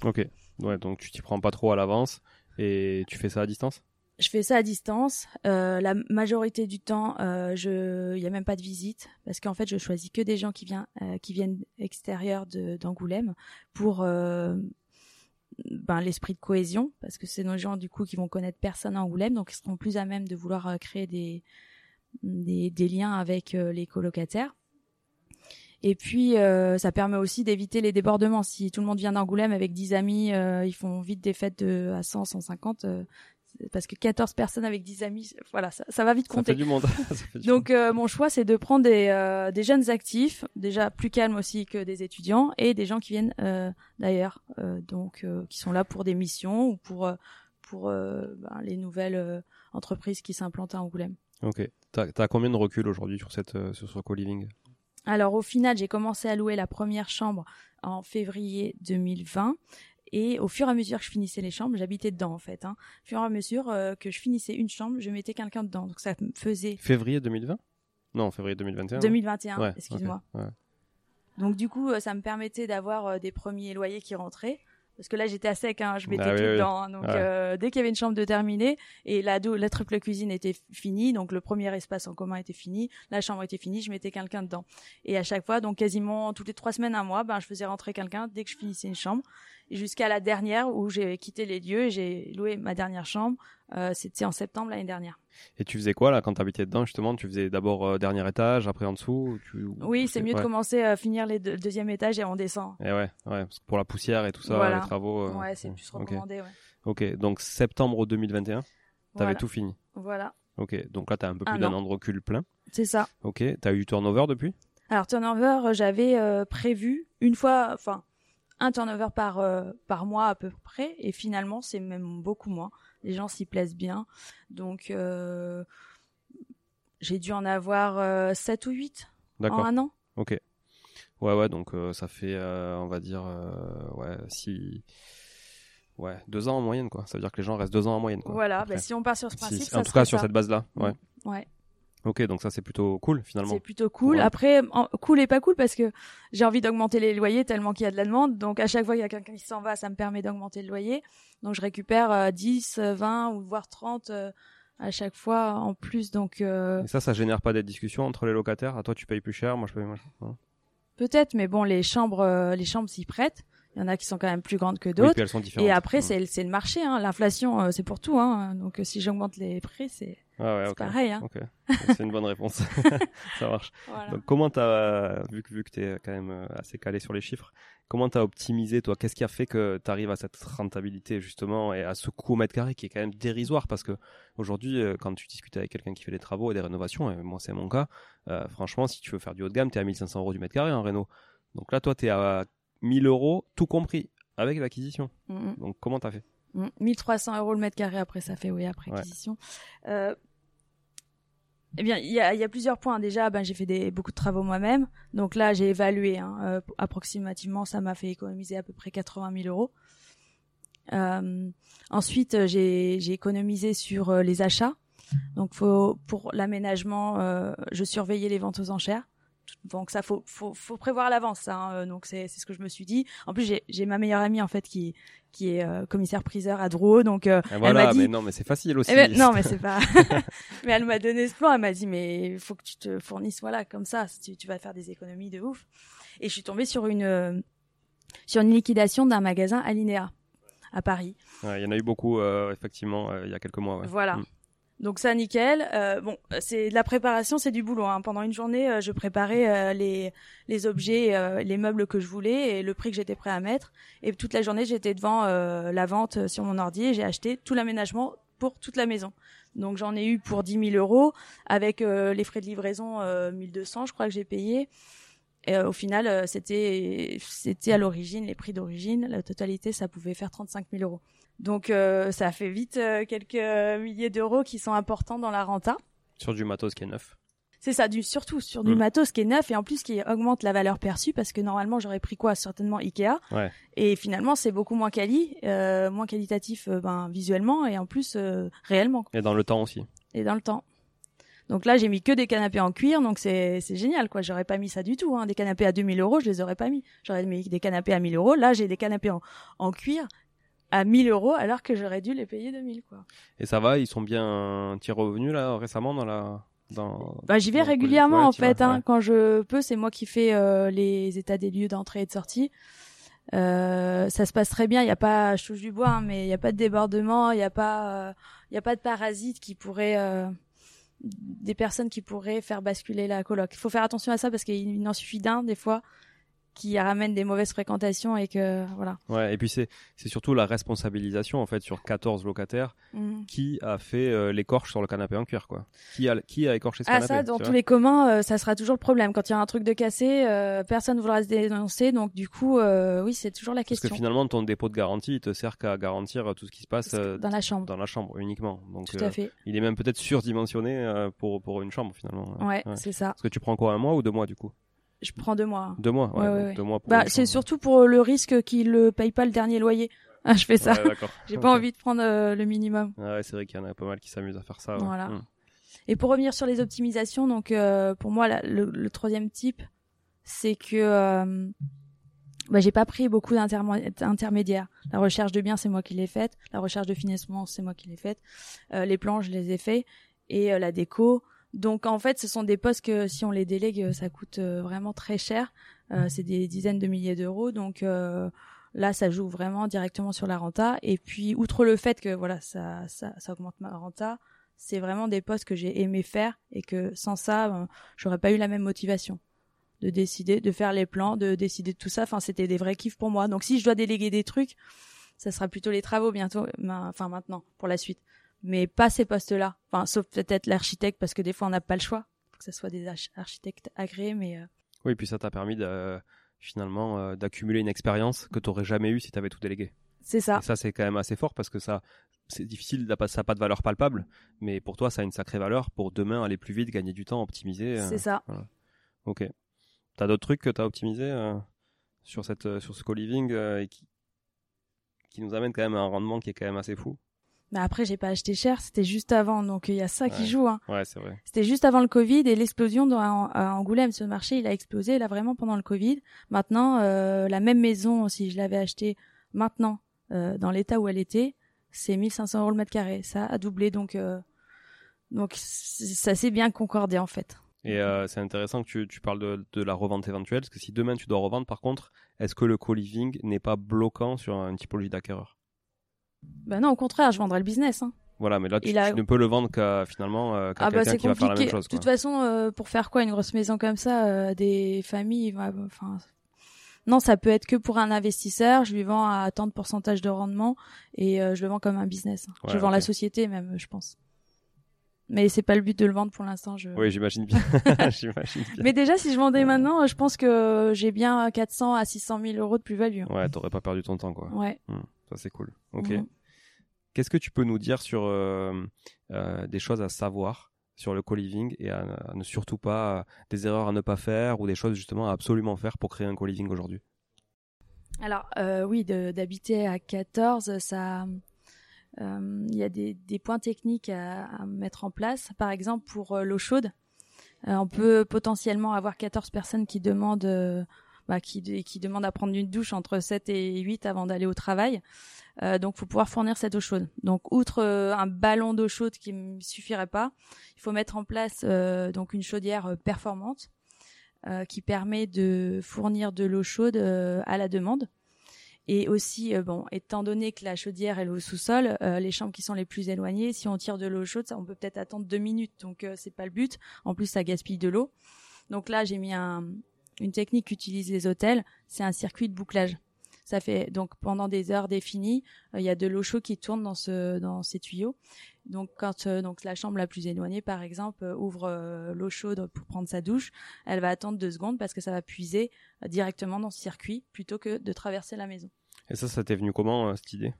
Ok. Ouais, donc tu t'y prends pas trop à l'avance et tu fais ça à distance? Je fais ça à distance. Euh, la majorité du temps, euh, je, il y a même pas de visite parce qu'en fait, je choisis que des gens qui viennent, euh, qui viennent extérieurs d'Angoulême pour euh, ben, l'esprit de cohésion parce que c'est nos gens du coup qui vont connaître personne à Angoulême, donc ils seront plus à même de vouloir créer des, des, des liens avec les colocataires. Et puis, euh, ça permet aussi d'éviter les débordements. Si tout le monde vient d'Angoulême avec 10 amis, euh, ils font vite des fêtes de, à 100, 150 parce que 14 personnes avec 10 amis, voilà, ça, ça va vite compter. <laughs> Ça fait du monde. Donc euh, mon choix c'est de prendre des, euh, des jeunes actifs, déjà plus calmes aussi que des étudiants et des gens qui viennent euh, d'ailleurs, euh, donc qui sont là pour des missions ou pour pour ben, les nouvelles entreprises qui s'implantent à Angoulême. Ok. T'as as combien de recul aujourd'hui sur cette sur ce co-living alors au final, j'ai commencé à louer la première chambre en février 2020 et au fur et à mesure que je finissais les chambres, j'habitais dedans en fait. Hein. Au fur et à mesure euh, que je finissais une chambre, je mettais quelqu'un dedans. Donc ça me faisait. Février 2020 Non, février 2021. 2021, excuse-moi. Donc du coup, euh, ça me permettait d'avoir euh, des premiers loyers qui rentraient parce que là j'étais à sec, hein, je mettais ah tout dedans. Hein. donc euh, dès qu'il y avait une chambre de terminée et la, la triple cuisine était finie, donc le premier espace en commun était fini, la chambre était finie, je mettais quelqu'un dedans. Et à chaque fois, donc quasiment toutes les trois semaines, un mois, ben je faisais rentrer quelqu'un dès que je finissais une chambre jusqu'à la dernière où j'ai quitté les lieux et j'ai loué ma dernière chambre. Euh, C'était en septembre l'année dernière. Et tu faisais quoi là quand tu habitais dedans justement? Tu faisais d'abord euh, dernier étage, après en dessous Oui, c'est mieux de commencer à finir les deux, deuxième étage et on descend. Et ouais, ouais, parce que pour la poussière et tout ça, les travaux. Euh, ouais, c'est plus recommandé. Ouais. Ok, donc septembre 2021, t'avais tout fini. Voilà. Ok, donc là t'as un peu plus d'un an de recul plein. C'est ça. Ok, t'as eu turnover depuis? Alors turnover, j'avais euh, prévu une fois, enfin un turnover par par mois à peu près, et finalement c'est même beaucoup moins les gens s'y plaisent bien. Donc euh, j'ai dû en avoir euh, 7 ou 8 en un an. Ok. Ouais, ouais, donc euh, ça fait, euh, on va dire, ouais, si. Ouais, deux ans en moyenne, quoi. Ça veut dire que les gens restent deux ans en moyenne, quoi. Voilà, bah, si on part sur ce principe. en tout cas, sur cette base-là, ouais. Ouais. Ok, donc ça c'est plutôt cool finalement. C'est plutôt cool. Après, cool et pas cool parce que j'ai envie d'augmenter les loyers tellement qu'il y a de la demande. Donc à chaque fois qu'il y a quelqu'un qui s'en va, ça me permet d'augmenter le loyer. Donc je récupère 10, euh, 20 ou voire 30 euh, à chaque fois en plus. Donc euh... et ça, ça génère pas des discussions entre les locataires? À toi tu payes plus cher, moi je paye moins cher. Peut-être, mais bon, les chambres, euh, les chambres s'y prêtent. Il y en a qui sont quand même plus grandes que d'autres. et après, c'est c'est le marché. Hein. L'inflation, c'est pour tout. Hein. Donc si j'augmente les prix, c'est ah ouais, c'est pareil. Hein. C'est une bonne réponse. <laughs> <laughs> ça marche. Donc, comment t'as, vu que, vu que t'es quand même euh, assez calé sur les chiffres, comment t'as optimisé, toi? Qu'est-ce qui a fait que t'arrives à cette rentabilité, justement, et à ce coût au mètre carré qui est quand même dérisoire? Parce que aujourd'hui, euh, quand tu discutes avec quelqu'un qui fait des travaux et des rénovations, et moi, c'est mon cas, euh, franchement, si tu veux faire du haut de gamme, t'es à 1500 euros du mètre carré en réno. Donc là, toi, t'es à 1000 euros, tout compris, avec l'acquisition. Donc, comment t'as fait? 1300 euros le mètre carré après ça fait oui après acquisition. Euh, eh bien, il y a, plusieurs points. Déjà, ben, j'ai fait des, beaucoup de travaux moi-même. Donc là, j'ai évalué. Hein, euh, approximativement, ça m'a fait économiser à peu près 80 000 euros. Euh, ensuite, j'ai économisé sur euh, les achats. Donc, pour l'aménagement, je surveillais les ventes aux enchères. Donc ça faut faut, faut prévoir à l'avance hein. Euh, donc c'est c'est ce que je me suis dit. En plus j'ai j'ai ma meilleure amie en fait qui qui est euh, commissaire priseur à Drouot donc euh, elle m'a dit mais non mais c'est facile aussi. Eh ben, non mais <laughs> c'est pas <laughs> mais elle m'a donné ce plan, elle m'a dit mais il faut que tu te fournisses voilà comme ça, tu, tu vas faire des économies de ouf. Et je suis tombée sur une sur une liquidation d'un magasin Alinea à Paris. Il y en a eu beaucoup effectivement il y a quelques mois. Ouais. Voilà. Mm. Donc ça, nickel. Euh, bon, c'est la préparation, c'est du boulot. Hein. Pendant une journée, euh, je préparais euh, les les objets, euh, les meubles que je voulais et le prix que j'étais prêt à mettre. Et toute la journée, j'étais devant la vente sur mon ordi et j'ai acheté tout l'aménagement pour toute la maison. Donc j'en ai eu pour 10 000 euros avec les frais de livraison 1200, je crois que j'ai payé. Et au final, c'était c'était à l'origine les prix d'origine, la totalité, ça pouvait faire 35 000 euros. Donc ça fait vite quelques milliers d'euros qui sont importants dans la renta. Sur du matos qui est neuf. C'est ça, du, surtout sur du mm. matos qui est neuf et en plus qui augmente la valeur perçue parce que normalement j'aurais pris quoi? Certainement Ikea ouais. et finalement c'est beaucoup moins quali, euh, moins qualitatif euh, ben, visuellement et en plus euh, réellement. Et dans le temps aussi. Et dans le temps. Donc là j'ai mis que des canapés en cuir donc c'est c'est génial quoi. J'aurais pas mis ça du tout. Hein. Des canapés à 2000 euros je les aurais pas mis. J'aurais mis des canapés à 1000 euros. Là j'ai des canapés en, en cuir à 1000 euros alors que j'aurais dû les payer 2000 quoi. Et ça va, ils sont bien tirés revenus là récemment dans la bah, j'y vais régulièrement en fait. Hein, Quand je peux, c'est moi qui fais euh, les états des lieux d'entrée et de sortie. Euh, ça se passe très bien. Il y a pas, je touche du bois, hein, mais il y a pas de débordement. Il y a pas, euh, il y a pas de parasites qui pourraient, euh, des personnes qui pourraient faire basculer la coloc. Il faut faire attention à ça parce qu'il n'en suffit d'un des fois qui ramène des mauvaises fréquentations et que voilà. Ouais, et puis c'est c'est surtout la responsabilisation en fait sur 14 locataires mhm. qui a fait euh, l'écorche sur le canapé en cuir quoi. Qui a qui a écorché ce ah, canapé ça dans tous les communs euh, ça sera toujours le problème quand il y a un truc de cassé euh, personne ne voudra se dénoncer donc du coup oui, c'est toujours la question. Parce que finalement ton dépôt de garantie il te sert qu'à garantir tout ce qui se passe dans la chambre. Dans la chambre uniquement. Donc tout à fait. il est même peut-être surdimensionné pour pour une chambre finalement. Ouais, ouais. c'est ça. Parce que tu prends quoi un mois ou deux mois du coup? Je prends deux mois. Deux mois, ouais, deux mois. bah, c'est surtout pour le risque qu'il ne paye pas le dernier loyer. <laughs> Ah, je fais ça. <laughs> J'ai pas envie de prendre euh, le minimum. Ah ouais, c'est vrai qu'il y en a pas mal qui s'amusent à faire ça. Voilà. Hmm. Et pour revenir sur les optimisations, donc euh, pour moi, le, troisième type, c'est que euh, bah, j'ai pas pris beaucoup d'intermédiaires. La recherche de biens, c'est moi qui l'ai faite. La recherche de financement, c'est moi qui l'ai faite. les plans, je les ai faits. Et la déco, donc en fait, ce sont des postes que si on les délègue, ça coûte euh, vraiment très cher. Euh, c'est des dizaines de milliers d'euros. Donc euh, là, ça joue vraiment directement sur la renta. Et puis outre le fait que voilà, ça, ça, ça augmente ma renta, c'est vraiment des postes que j'ai aimé faire et que sans ça, ben, j'aurais pas eu la même motivation de décider, de faire les plans, de décider de tout ça. Enfin, c'était des vrais kiffs pour moi. Donc si je dois déléguer des trucs, ça sera plutôt les travaux bientôt, enfin maintenant pour la suite mais pas ces postes-là. Enfin, sauf peut-être l'architecte, parce que des fois on n'a pas le choix. que ce soit des architectes agréés, mais. Euh... Oui, puis ça t'a permis de, finalement euh, d'accumuler une expérience que tu n'aurais jamais eue si tu avais tout délégué. C'est ça. Et ça, c'est quand même assez fort parce que ça, c'est difficile, ça n'a pas de valeur palpable, mais pour toi, ça a une sacrée valeur pour demain aller plus vite, gagner du temps, optimiser. Euh, c'est ça. Ok. T'as d'autres trucs que t'as optimisé euh, sur cette, sur ce co-living et qui, qui nous amène quand même à un rendement qui est quand même assez fou? Mais après, j'ai pas acheté cher, c'était juste avant, donc il y a ça qui joue. Hein. Ouais, c'est vrai. C'était juste avant le Covid et l'explosion à Angoulême, ce marché, il a explosé là vraiment pendant le Covid. Maintenant, euh, la même maison, si je l'avais acheté maintenant euh, dans l'état où elle était, c'est 1500 euros le mètre carré. Ça a doublé, donc euh, donc ça s'est bien concordé en fait. Et euh, c'est intéressant que tu, tu parles de, de, la revente éventuelle, parce que si demain tu dois revendre, par contre, est-ce que le co-living n'est pas bloquant sur une typologie d'acquéreur? Ben non, au contraire, je vendrais le business. Hein. Voilà, mais là, tu, ne peux le vendre qu'à finalement euh, qu'à ah bah, quelqu'un qui va faire la même chose. De toute façon, euh, pour faire quoi une grosse maison comme ça, euh, des familles, enfin, non, ça peut être que pour un investisseur. Je lui vends à tant de pourcentage de rendement et je le vends comme un business. je vends la société même, je pense. Mais c'est pas le but de le vendre pour l'instant. Je... Oui, j'imagine bien. <laughs> <laughs> j'imagine bien. Mais déjà, si je vendais maintenant, je pense que j'ai bien 400 à 600 000 euros de plus-value. Ouais, t'aurais pas perdu ton temps, quoi. Ouais. Hmm. Ça, c'est cool. Ok. Mhm. Qu'est-ce que tu peux nous dire sur euh, euh, des choses à savoir sur le co-living et à, ne surtout pas, des erreurs à ne pas faire ou des choses justement à absolument faire pour créer un co-living aujourd'hui? Alors, euh, oui, d'habiter à 14, ça. Il y a des, points techniques à, mettre en place. Par exemple, pour l'eau chaude, on peut potentiellement avoir 14 personnes qui demandent bah, qui, qui demande à prendre une douche entre 7 et 8 avant d'aller au travail. Euh, donc, faut pouvoir fournir cette eau chaude. Donc, outre euh, un ballon d'eau chaude qui ne suffirait pas, il faut mettre en place euh, donc une chaudière euh, performante qui permet de fournir de l'eau chaude à la demande. Et aussi, bon, étant donné que la chaudière est au sous-sol, les chambres qui sont les plus éloignées, si on tire de l'eau chaude, ça, on peut peut-être attendre deux minutes. Donc, c'est pas le but. En plus, ça gaspille de l'eau. Donc là, j'ai mis un, une technique qu'utilisent les hôtels, c'est un circuit de bouclage. Ça fait donc pendant des heures définies, il y a de l'eau chaude qui tourne dans ce dans ces tuyaux. Donc quand donc la chambre la plus éloignée par exemple ouvre l'eau chaude pour prendre sa douche, elle va attendre deux secondes parce que ça va puiser directement dans ce circuit plutôt que de traverser la maison. Et ça, ça t'est venu comment cette idée?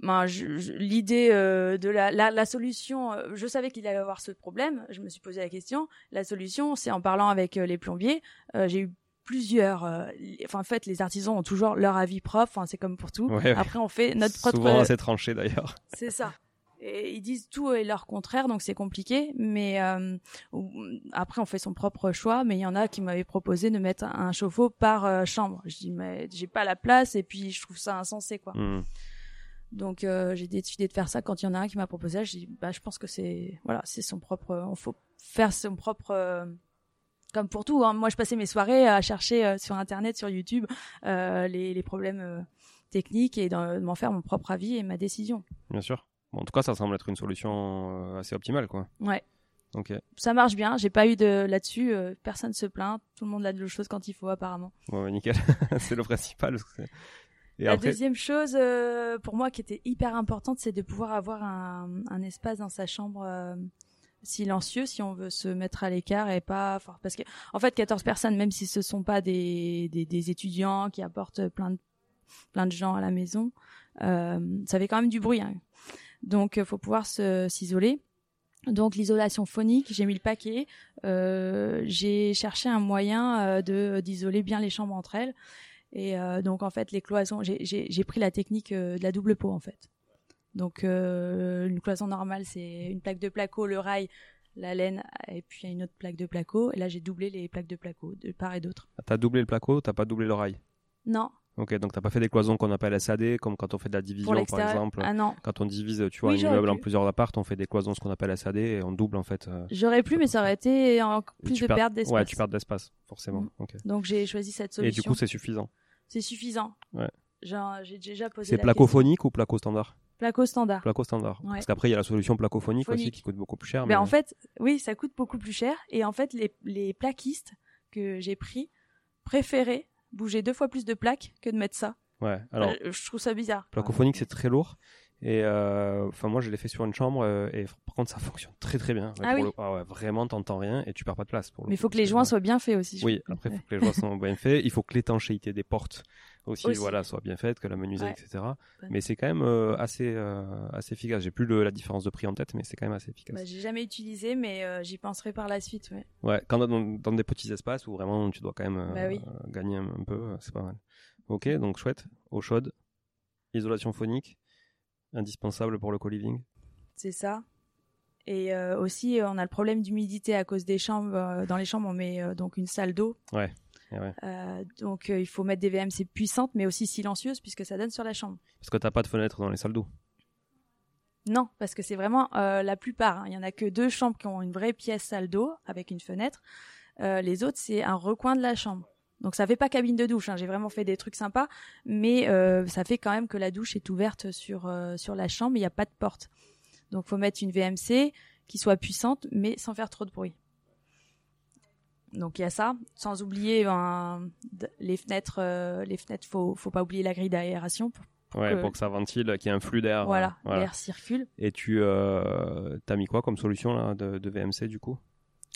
Ben, l'idée euh, de la, la, la solution, euh, je savais qu'il allait avoir ce problème. Je me suis posé la question. La solution, c'est en parlant avec euh, les plombiers. j'ai eu plusieurs. enfin, en fait, les artisans ont toujours leur avis propre. Enfin, c'est comme pour tout. Après, on fait notre propre. Souvent assez tranché d'ailleurs. C'est ça. Et ils disent tout et leur contraire, donc c'est compliqué. Mais après, on fait son propre choix. Mais il y en a qui m'avaient proposé de mettre un chauffe-eau par chambre. Je dis mais j'ai pas la place et puis je trouve ça insensé quoi. Hmm. Donc euh, j'ai décidé de faire ça quand il y en a un qui m'a proposé. Je dis bah je pense que c'est voilà c'est son propre. Il faut faire son propre. Euh, comme pour tout, hein. moi je passais mes soirées à chercher euh, sur internet, sur YouTube, les, les, problèmes techniques et de m'en faire mon propre avis et ma décision. Bien sûr. Bon, en tout cas, ça semble être une solution assez optimale, quoi. Ouais. Ok. Ça marche bien. J'ai pas eu de là-dessus. personne se plaint. Tout le monde a de l'eau chose quand il faut, apparemment. Ouais, nickel. <laughs> c'est le principal la deuxième chose euh, pour moi qui était hyper importante, c'est de pouvoir avoir un, un, espace dans sa chambre euh, silencieux si on veut se mettre à l'écart et pas parce que en fait 14 personnes même si ce sont pas des, des, des étudiants qui apportent plein de plein de gens à la maison, euh, ça fait quand même du bruit. Hein. Donc faut pouvoir s'isoler. Donc l'isolation phonique, j'ai mis le paquet. Euh, j'ai cherché un moyen de d'isoler bien les chambres entre elles. Et euh, donc en fait les cloisons, j'ai pris la technique euh, de la double peau en fait. Donc euh, une cloison normale c'est une plaque de placo, le rail, la laine et puis une autre plaque de placo. Et là j'ai doublé les plaques de placo de part et d'autre. T'as doublé le placo, t'as pas doublé le rail? Non. Ok, donc t'as pas fait des cloisons qu'on appelle SAD, comme quand on fait de la division par exemple. Ah non. Quand on divise, tu vois, un immeuble en plusieurs apparts, on fait des cloisons ce qu'on appelle SAD et on double en fait. J'aurais pu, mais ça aurait été en plus de perte d'espace. Ouais, tu perds d'espace, forcément. Mm. Donc j'ai choisi cette solution. Et du coup, c'est suffisant. C'est suffisant. Ouais. J'ai déjà posé. C'est placophonique ou placo standard? Placo standard. Placo standard. Parce qu'après, il y a la solution placophonique aussi qui coûte beaucoup plus cher. Ben, mais... en fait, oui, ça coûte beaucoup plus cher. Et en fait, les, les plaquistes que j'ai pris préféraient bouger deux fois plus de plaques que de mettre ça. Ouais, alors. Euh, je trouve ça bizarre. Placophonique, c'est très lourd. Et euh, enfin, moi, je l'ai fait sur une chambre euh, et par contre, ça fonctionne très très bien. Ah, oui. ah ouais, vraiment, t'entends rien et tu perds pas de place. Pour Mais il faut que les joints soient bien faits aussi. Oui, après, il faut que les joints soient bien faits. Il faut que l'étanchéité des portes aussi, voilà, soit bien faite, que la menuiserie, etc. Mais c'est quand même euh, assez assez efficace. J'ai plus la différence de prix en tête, mais c'est quand même assez efficace. Bah, j'ai jamais utilisé, mais j'y penserai par la suite. Ouais. Ouais, quand dans, dans des petits espaces où vraiment tu dois quand même bah gagner un, un peu, c'est pas mal. Ok, donc chouette, eau chaude, isolation phonique indispensable pour le co-living. C'est ça. Et euh, aussi, euh, on a le problème d'humidité à cause des chambres. Euh, dans les chambres, on met donc une salle d'eau. Ouais. Donc, il faut mettre des VMC puissantes, mais aussi silencieuses, puisque ça donne sur la chambre. Parce que t'as pas de fenêtre dans les salles d'eau. Non, parce que c'est vraiment la plupart. Hein. Il y en a que deux chambres qui ont une vraie pièce salle d'eau avec une fenêtre. les autres, c'est un recoin de la chambre. Donc ça fait pas cabine de douche, hein. j'ai vraiment fait des trucs sympas, mais euh, ça fait quand même que la douche est ouverte sur euh, sur la chambre, il n'y a pas de porte. Donc faut mettre une VMC qui soit puissante, mais sans faire trop de bruit. Donc il y a ça, sans oublier ben, les fenêtres, euh, les fenêtres, faut faut pas oublier la grille d'aération. Pour, ouais, pour que ça ventile, qu'il y ait un flux d'air. Voilà, l'air circule. Et tu euh, t'as mis quoi comme solution là de, de VMC du coup?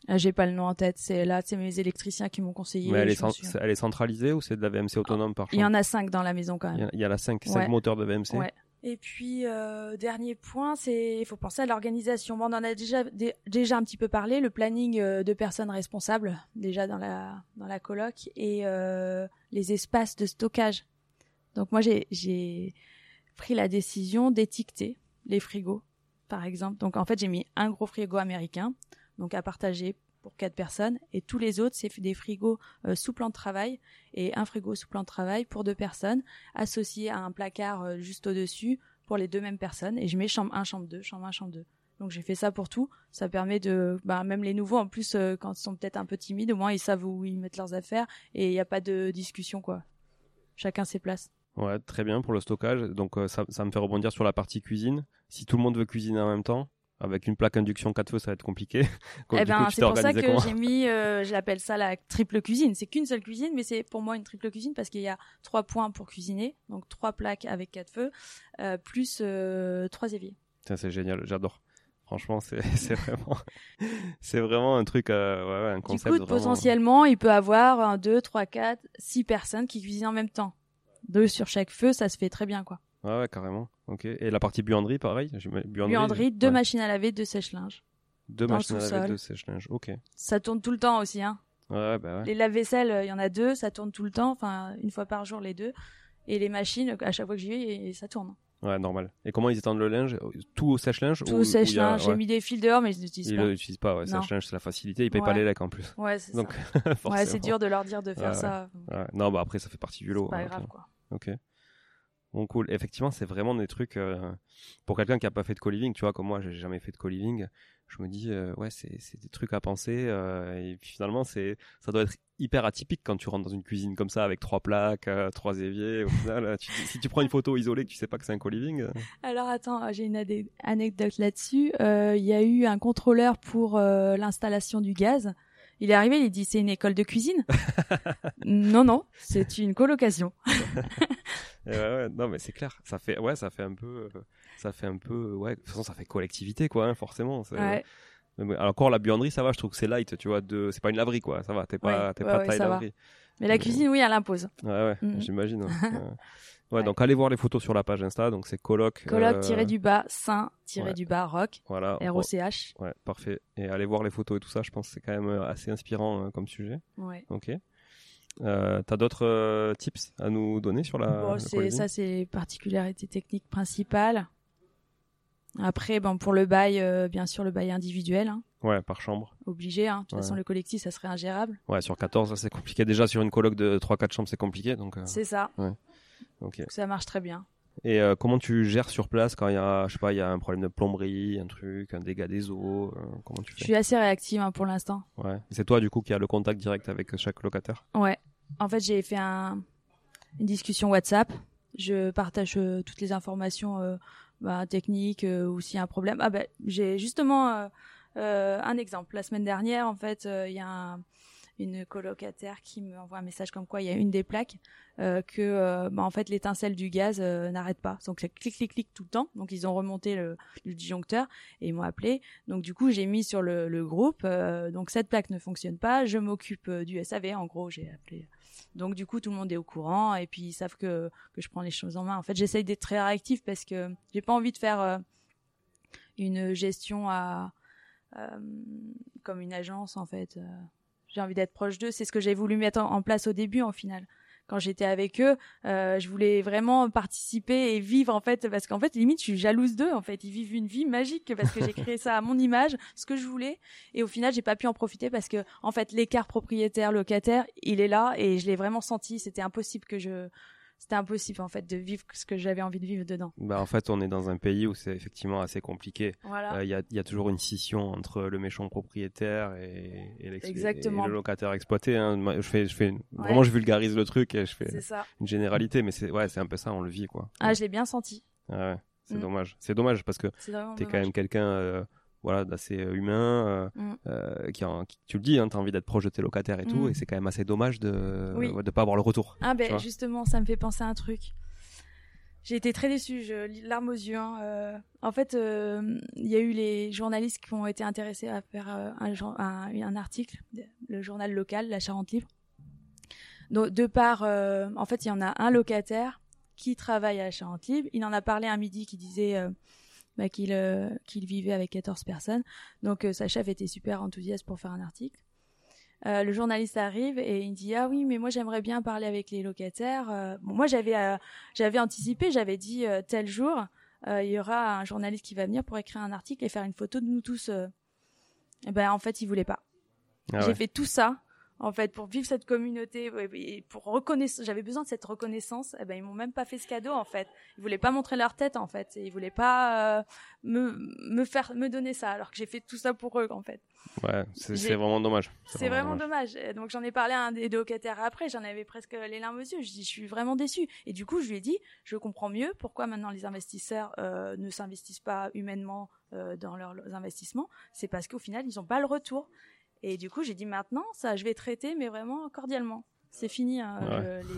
Ah, j'ai pas le nom en tête. C'est là, c'est mes électriciens qui m'ont conseillé. Mais elle est, elle est, centralisée ou c'est de la VMC autonome par chambre Il y en a cinq dans la maison quand même. Il y, a la cinq, cinq moteurs de VMC. Ouais. Et puis euh, dernier point, c'est il faut penser à l'organisation. Bon, on en a déjà déjà un petit peu parlé, le planning euh, de personnes responsables déjà dans la dans la coloc et euh, les espaces de stockage. Donc moi j'ai j'ai pris la décision d'étiqueter les frigos par exemple. Donc en fait j'ai mis un gros frigo américain donc à partager pour quatre personnes et tous les autres c'est des frigos euh, sous plan de travail et un frigo sous plan de travail pour deux personnes associé à un placard euh, juste au-dessus pour les deux mêmes personnes et je mets chambre 1 chambre 2 chambre 1 chambre 2 donc j'ai fait ça pour tout. Ça permet de bah, même les nouveaux en plus euh, quand ils sont peut-être un peu timides au moins ils savent où ils mettent leurs affaires et il n'y a pas de discussion quoi. Chacun ses places. Ouais très bien pour le stockage. Donc ça, ça me fait rebondir sur la partie cuisine. Si tout le monde veut cuisiner en même temps Avec une plaque induction 4 feux, ça va être compliqué. <laughs> eh ben, c'est pour ça que j'ai mis, euh, j'appelle ça la triple cuisine. C'est qu'une seule cuisine, mais c'est pour moi une triple cuisine parce qu'il y a trois points pour cuisiner, donc trois plaques avec quatre feux, euh, plus euh, trois éviers. C'est génial, j'adore. Franchement, c'est <laughs> vraiment, <laughs> c'est vraiment un truc, euh, ouais, un concept. Du coup, potentiellement, il peut avoir un, deux, trois, quatre, six personnes qui cuisinent en même temps. Deux sur chaque feu, ça se fait très bien, quoi. Ouais, ouais, carrément. Ok. Et la partie buanderie, pareil Buanderie, buanderie deux machines à laver, deux sèche-linge. Deux machines à laver, deux sèche-linge. Ok. Ça tourne tout le temps aussi, hein. Ouais, bah ouais. Les lave-vaisselle, euh, il y en a deux, ça tourne tout le temps, enfin une fois par jour les deux. Et les machines, à chaque fois que j'y vais, ça tourne. Ouais, normal. Et comment ils étendent le linge Tout au sèche-linge Tout au sèche-linge. J'ai mis des fils dehors, mais ils n'utilisent pas. Ils l'utilisent pas, ouais. Sèche-linge, c'est la facilité. Ils payent pas les lecs en plus. Ouais, c'est ça. <laughs> ouais, c'est dur de leur dire de faire ça. Non, bah après, ça fait partie du lot. C'est pas grave, quoi. Ok. Bon, cool. Effectivement, c'est vraiment des trucs euh, pour quelqu'un qui a pas fait de co-living, tu vois, comme moi, j'ai jamais fait de co-living. Je me dis, euh, ouais, c'est des trucs à penser. Euh, et puis finalement, c'est ça doit être hyper atypique quand tu rentres dans une cuisine comme ça avec trois plaques, trois éviers. Au final, si tu prends une photo isolée, que tu sais pas que c'est un co-living. Alors attends, j'ai une anecdote là-dessus. Il y a eu un contrôleur pour l'installation du gaz. Il est arrivé, il dit c'est une école de cuisine. <laughs> non, non, c'est une colocation. <laughs> ouais, ouais, non, mais c'est clair. Ça fait, ouais, ça fait un peu, euh, ça fait un peu, ouais. De toute façon, ça fait collectivité, quoi, hein, forcément. Ouais. Alors, encore la buanderie, ça va. Je trouve que c'est light, tu vois. De, c'est pas une laverie, quoi. Ça va. T'es pas, t'es pas taille laverie. Mais la cuisine, oui, elle impose. Ouais, ouais. Mm. J'imagine. <laughs> Ouais. donc allez voir les photos sur la page Insta. Donc c'est coloc. Coloc tiré du bas, saint tiré du bas, rock. Voilà. R O C H. Ouais, parfait. Et allez voir les photos et tout ça. Je pense que c'est quand même euh, assez inspirant euh, comme sujet. Ouais. Ok. Euh, T'as d'autres euh, tips à nous donner sur la bon, Ça, c'est les particularités techniques principales. Après, bon, pour le bail, euh, bien sûr, le bail individuel. Hein. Ouais, par chambre. Obligé. Hein. De toute façon, le collectif, ça serait ingérable. Ouais, sur 14, c'est compliqué. Déjà, sur une coloc de 3-4 chambres, c'est compliqué. donc. Euh... C'est ça. Ouais. Okay. ça marche très bien. Et euh, comment tu gères sur place quand il y a, je sais pas, il y a un problème de plomberie, un truc, un dégât des eaux Comment tu fais Je suis assez réactive hein, pour l'instant. Ouais. C'est toi, du coup, qui a le contact direct avec chaque locataire? Ouais. En fait, j'ai fait un, une discussion WhatsApp. Je partage euh, toutes les informations euh, bah, techniques euh, ou s'il y a un problème. Ah ben, j'ai justement un exemple. La semaine dernière, en fait, il y a un, une colocataire qui me envoie un message comme quoi il y a une des plaques euh, que euh, bah, en fait l'étincelle du gaz euh, n'arrête pas. Donc c'est clic clic clic tout le temps. Donc ils ont remonté le, disjoncteur et ils m'ont appelé. Donc du coup j'ai mis sur le, groupe. donc cette plaque ne fonctionne pas. Je m'occupe du SAV. En gros j'ai appelé. Donc du coup tout le monde est au courant et puis ils savent que que je prends les choses en main. En fait j'essaye d'être très réactif parce que j'ai pas envie de faire une gestion à comme une agence en fait j'ai envie d'être proche d'eux. C'est ce que j'ai voulu mettre en, place au début, en final. Quand j'étais avec eux, euh, je voulais vraiment participer et vivre en fait, parce qu'en fait, limite, je suis jalouse d'eux. En fait, ils vivent une vie magique parce que j'ai créé ça à mon image, ce que je voulais, et au final, j'ai pas pu en profiter parce que en fait, l'écart propriétaire locataire, il est là et je l'ai vraiment senti. C'était impossible que je c'était impossible en fait de vivre ce que j'avais envie de vivre dedans. Bah en fait on est dans un pays où c'est effectivement assez compliqué. Il voilà. euh, y, a, y, a, toujours une scission entre le méchant propriétaire et, et, Exactement. et le locataire exploité. Hein. Je fais, je fais ouais. vraiment je vulgarise le truc et je fais une généralité, mais c'est ouais c'est un peu ça on le vit quoi. Ah ouais. je l'ai bien senti. Ah ouais c'est mm. dommage c'est dommage parce que t'es quand même quelqu'un euh, voilà d'assez euh, humain euh, mm. euh, qui, en, qui, tu le dis hein, t'as envie d'être proche de tes locataires et mm. tout et c'est quand même assez dommage de oui. de pas avoir le retour ah ben justement ça me fait penser à un truc j'ai été très déçue je larmes aux yeux hein. euh, en fait il euh, y a eu les journalistes qui ont été intéressés à faire un, un, un, article le journal local la Charente Libre donc de part en fait il y en a un locataire qui travaille à la Charente Libre il en a parlé un midi qui disait bah, qu'il euh, qu'il vivait avec 14 personnes. Donc euh, sa chef était super enthousiaste pour faire un article. Euh, le journaliste arrive et il dit ah oui mais moi j'aimerais bien parler avec les locataires. Bon, moi j'avais j'avais anticipé, j'avais dit tel jour il y aura un journaliste qui va venir pour écrire un article et faire une photo de nous tous. Et ben en fait il voulait pas. Ah ouais. J'ai fait tout ça en fait, pour vivre cette communauté et pour reconnaître, j'avais besoin de cette reconnaissance. Eh ben, ils m'ont même pas fait ce cadeau, en fait. Ils voulaient pas montrer leur tête, en fait. Et ils voulaient pas euh, me, me faire, me donner ça, alors que j'ai fait tout ça pour eux, en fait. Ouais, c'est vraiment dommage. C'est vraiment, vraiment, dommage. dommage. Donc, j'en ai parlé à un des locataires après, j'en avais presque les larmes aux yeux. Je dis, je suis vraiment déçue. Et du coup, je lui ai dit, je comprends mieux pourquoi maintenant les investisseurs euh, ne s'investissent pas humainement dans leurs investissements, c'est parce qu'au final, ils n'ont pas le retour. Et du coup, j'ai dit maintenant, ça, je vais traiter, mais vraiment cordialement. C'est fini, hein,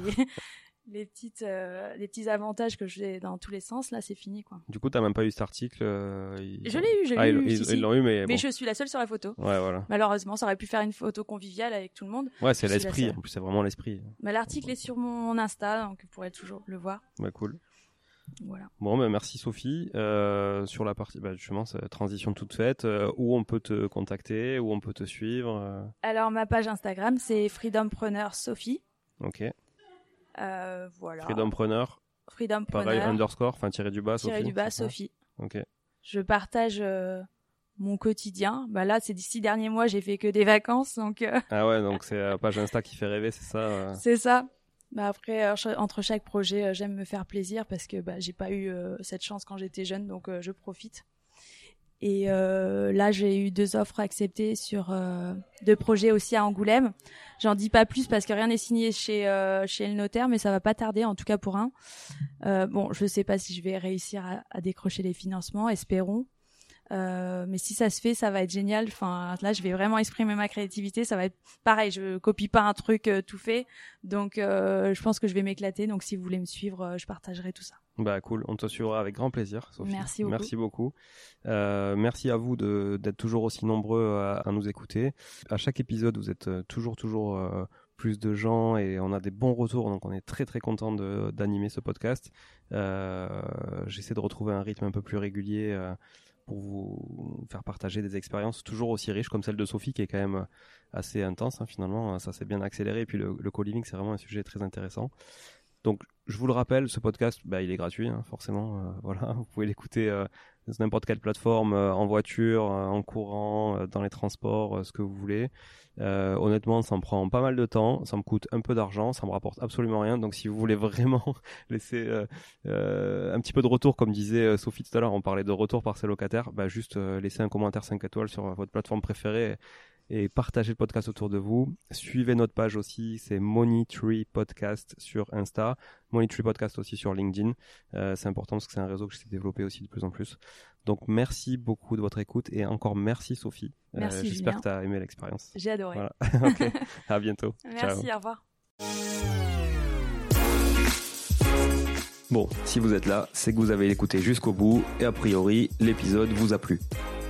les, <laughs> les petites euh, les petits avantages que j'ai dans tous les sens. Là c'est fini quoi. Du coup t'as même pas eu cet article euh, je l'ai eu je ah, l'ai eu ils l'ont eu mais mais je suis la seule sur la photo. Ouais voilà. Malheureusement ça aurait pu faire une photo conviviale avec tout le monde. Ouais c'est l'esprit en plus c'est vraiment l'esprit. Mais l'article est sur mon Insta donc vous pourrez toujours le voir. Ouais cool voilà. Bon, bah, merci Sophie. Euh, sur la partie, bah, justement, transition toute faite, euh, où on peut te contacter, où on peut te suivre euh? Alors, ma page Instagram, c'est Freedompreneur Sophie. Ok. Voilà. Freedompreneur. Freedompreneur. Pareil, underscore, enfin tiré du bas, Sophie. Tiré du bas, Sophie. Ok. Je partage mon quotidien. Bah là, ces six derniers mois, j'ai fait que des vacances, donc. Euh, ah ouais, donc c'est la page Insta qui fait rêver, c'est ça. C'est ça. Bah après, entre chaque projet, j'aime me faire plaisir parce que bah, j'ai pas eu cette chance quand j'étais jeune, donc je profite. Et euh, là, j'ai eu deux offres acceptées sur euh, deux projets aussi à Angoulême. J'en dis pas plus parce que rien n'est signé chez euh, chez le notaire, mais ça va pas tarder, en tout cas pour un. Euh, bon, je sais pas si je vais réussir à, à décrocher les financements, espérons. Euh, mais si ça se fait, ça va être génial. Enfin, là, je vais vraiment exprimer ma créativité. Ça va être pareil. Je copie pas un truc euh, tout fait, donc euh, je pense que je vais m'éclater. Donc, si vous voulez me suivre, je partagerai tout ça. Bah cool, on te suivra avec grand plaisir, Sophie. Merci beaucoup. Merci beaucoup. Euh, merci à vous d'être toujours aussi nombreux à, à, nous écouter. À chaque épisode, vous êtes toujours, toujours euh, plus de gens et on a des bons retours, donc on est très très content d'animer ce podcast. Euh, J'essaie de retrouver un rythme un peu plus régulier pour vous faire partager des expériences toujours aussi riches comme celle de Sophie, qui est quand même assez intense hein, finalement. Ça s'est bien accéléré. Et puis le, le co-living, c'est vraiment un sujet très intéressant. Donc, je vous le rappelle, ce podcast, bah, il est gratuit, hein, forcément. Euh, <laughs> voilà, vous pouvez l'écouter euh, sur n'importe quelle plateforme, euh, en voiture, en courant, dans les transports, ce que vous voulez. honnêtement, ça me prend pas mal de temps, ça me coûte un peu d'argent, ça me rapporte absolument rien. Donc, si vous voulez <laughs> vraiment laisser un petit peu de retour, comme disait Sophie tout à l'heure, on parlait de retour par ses locataires, bah, juste laissez un commentaire 5 étoiles sur votre plateforme préférée partagez le podcast autour de vous. Suivez notre page aussi, c'est Money Tree Podcast sur Insta, Money Tree Podcast aussi sur LinkedIn. Euh, c'est important parce que c'est un réseau que j'essaie de développer aussi de plus en plus. Donc merci beaucoup de votre écoute et encore merci Sophie. Euh, merci. Euh, J'espère que tu as aimé l'expérience. J'ai adoré. Voilà. <laughs> ok. À bientôt. Merci. Au revoir. Bon, si vous êtes là, c'est que vous avez écouté jusqu'au bout et a priori, l'épisode vous a plu.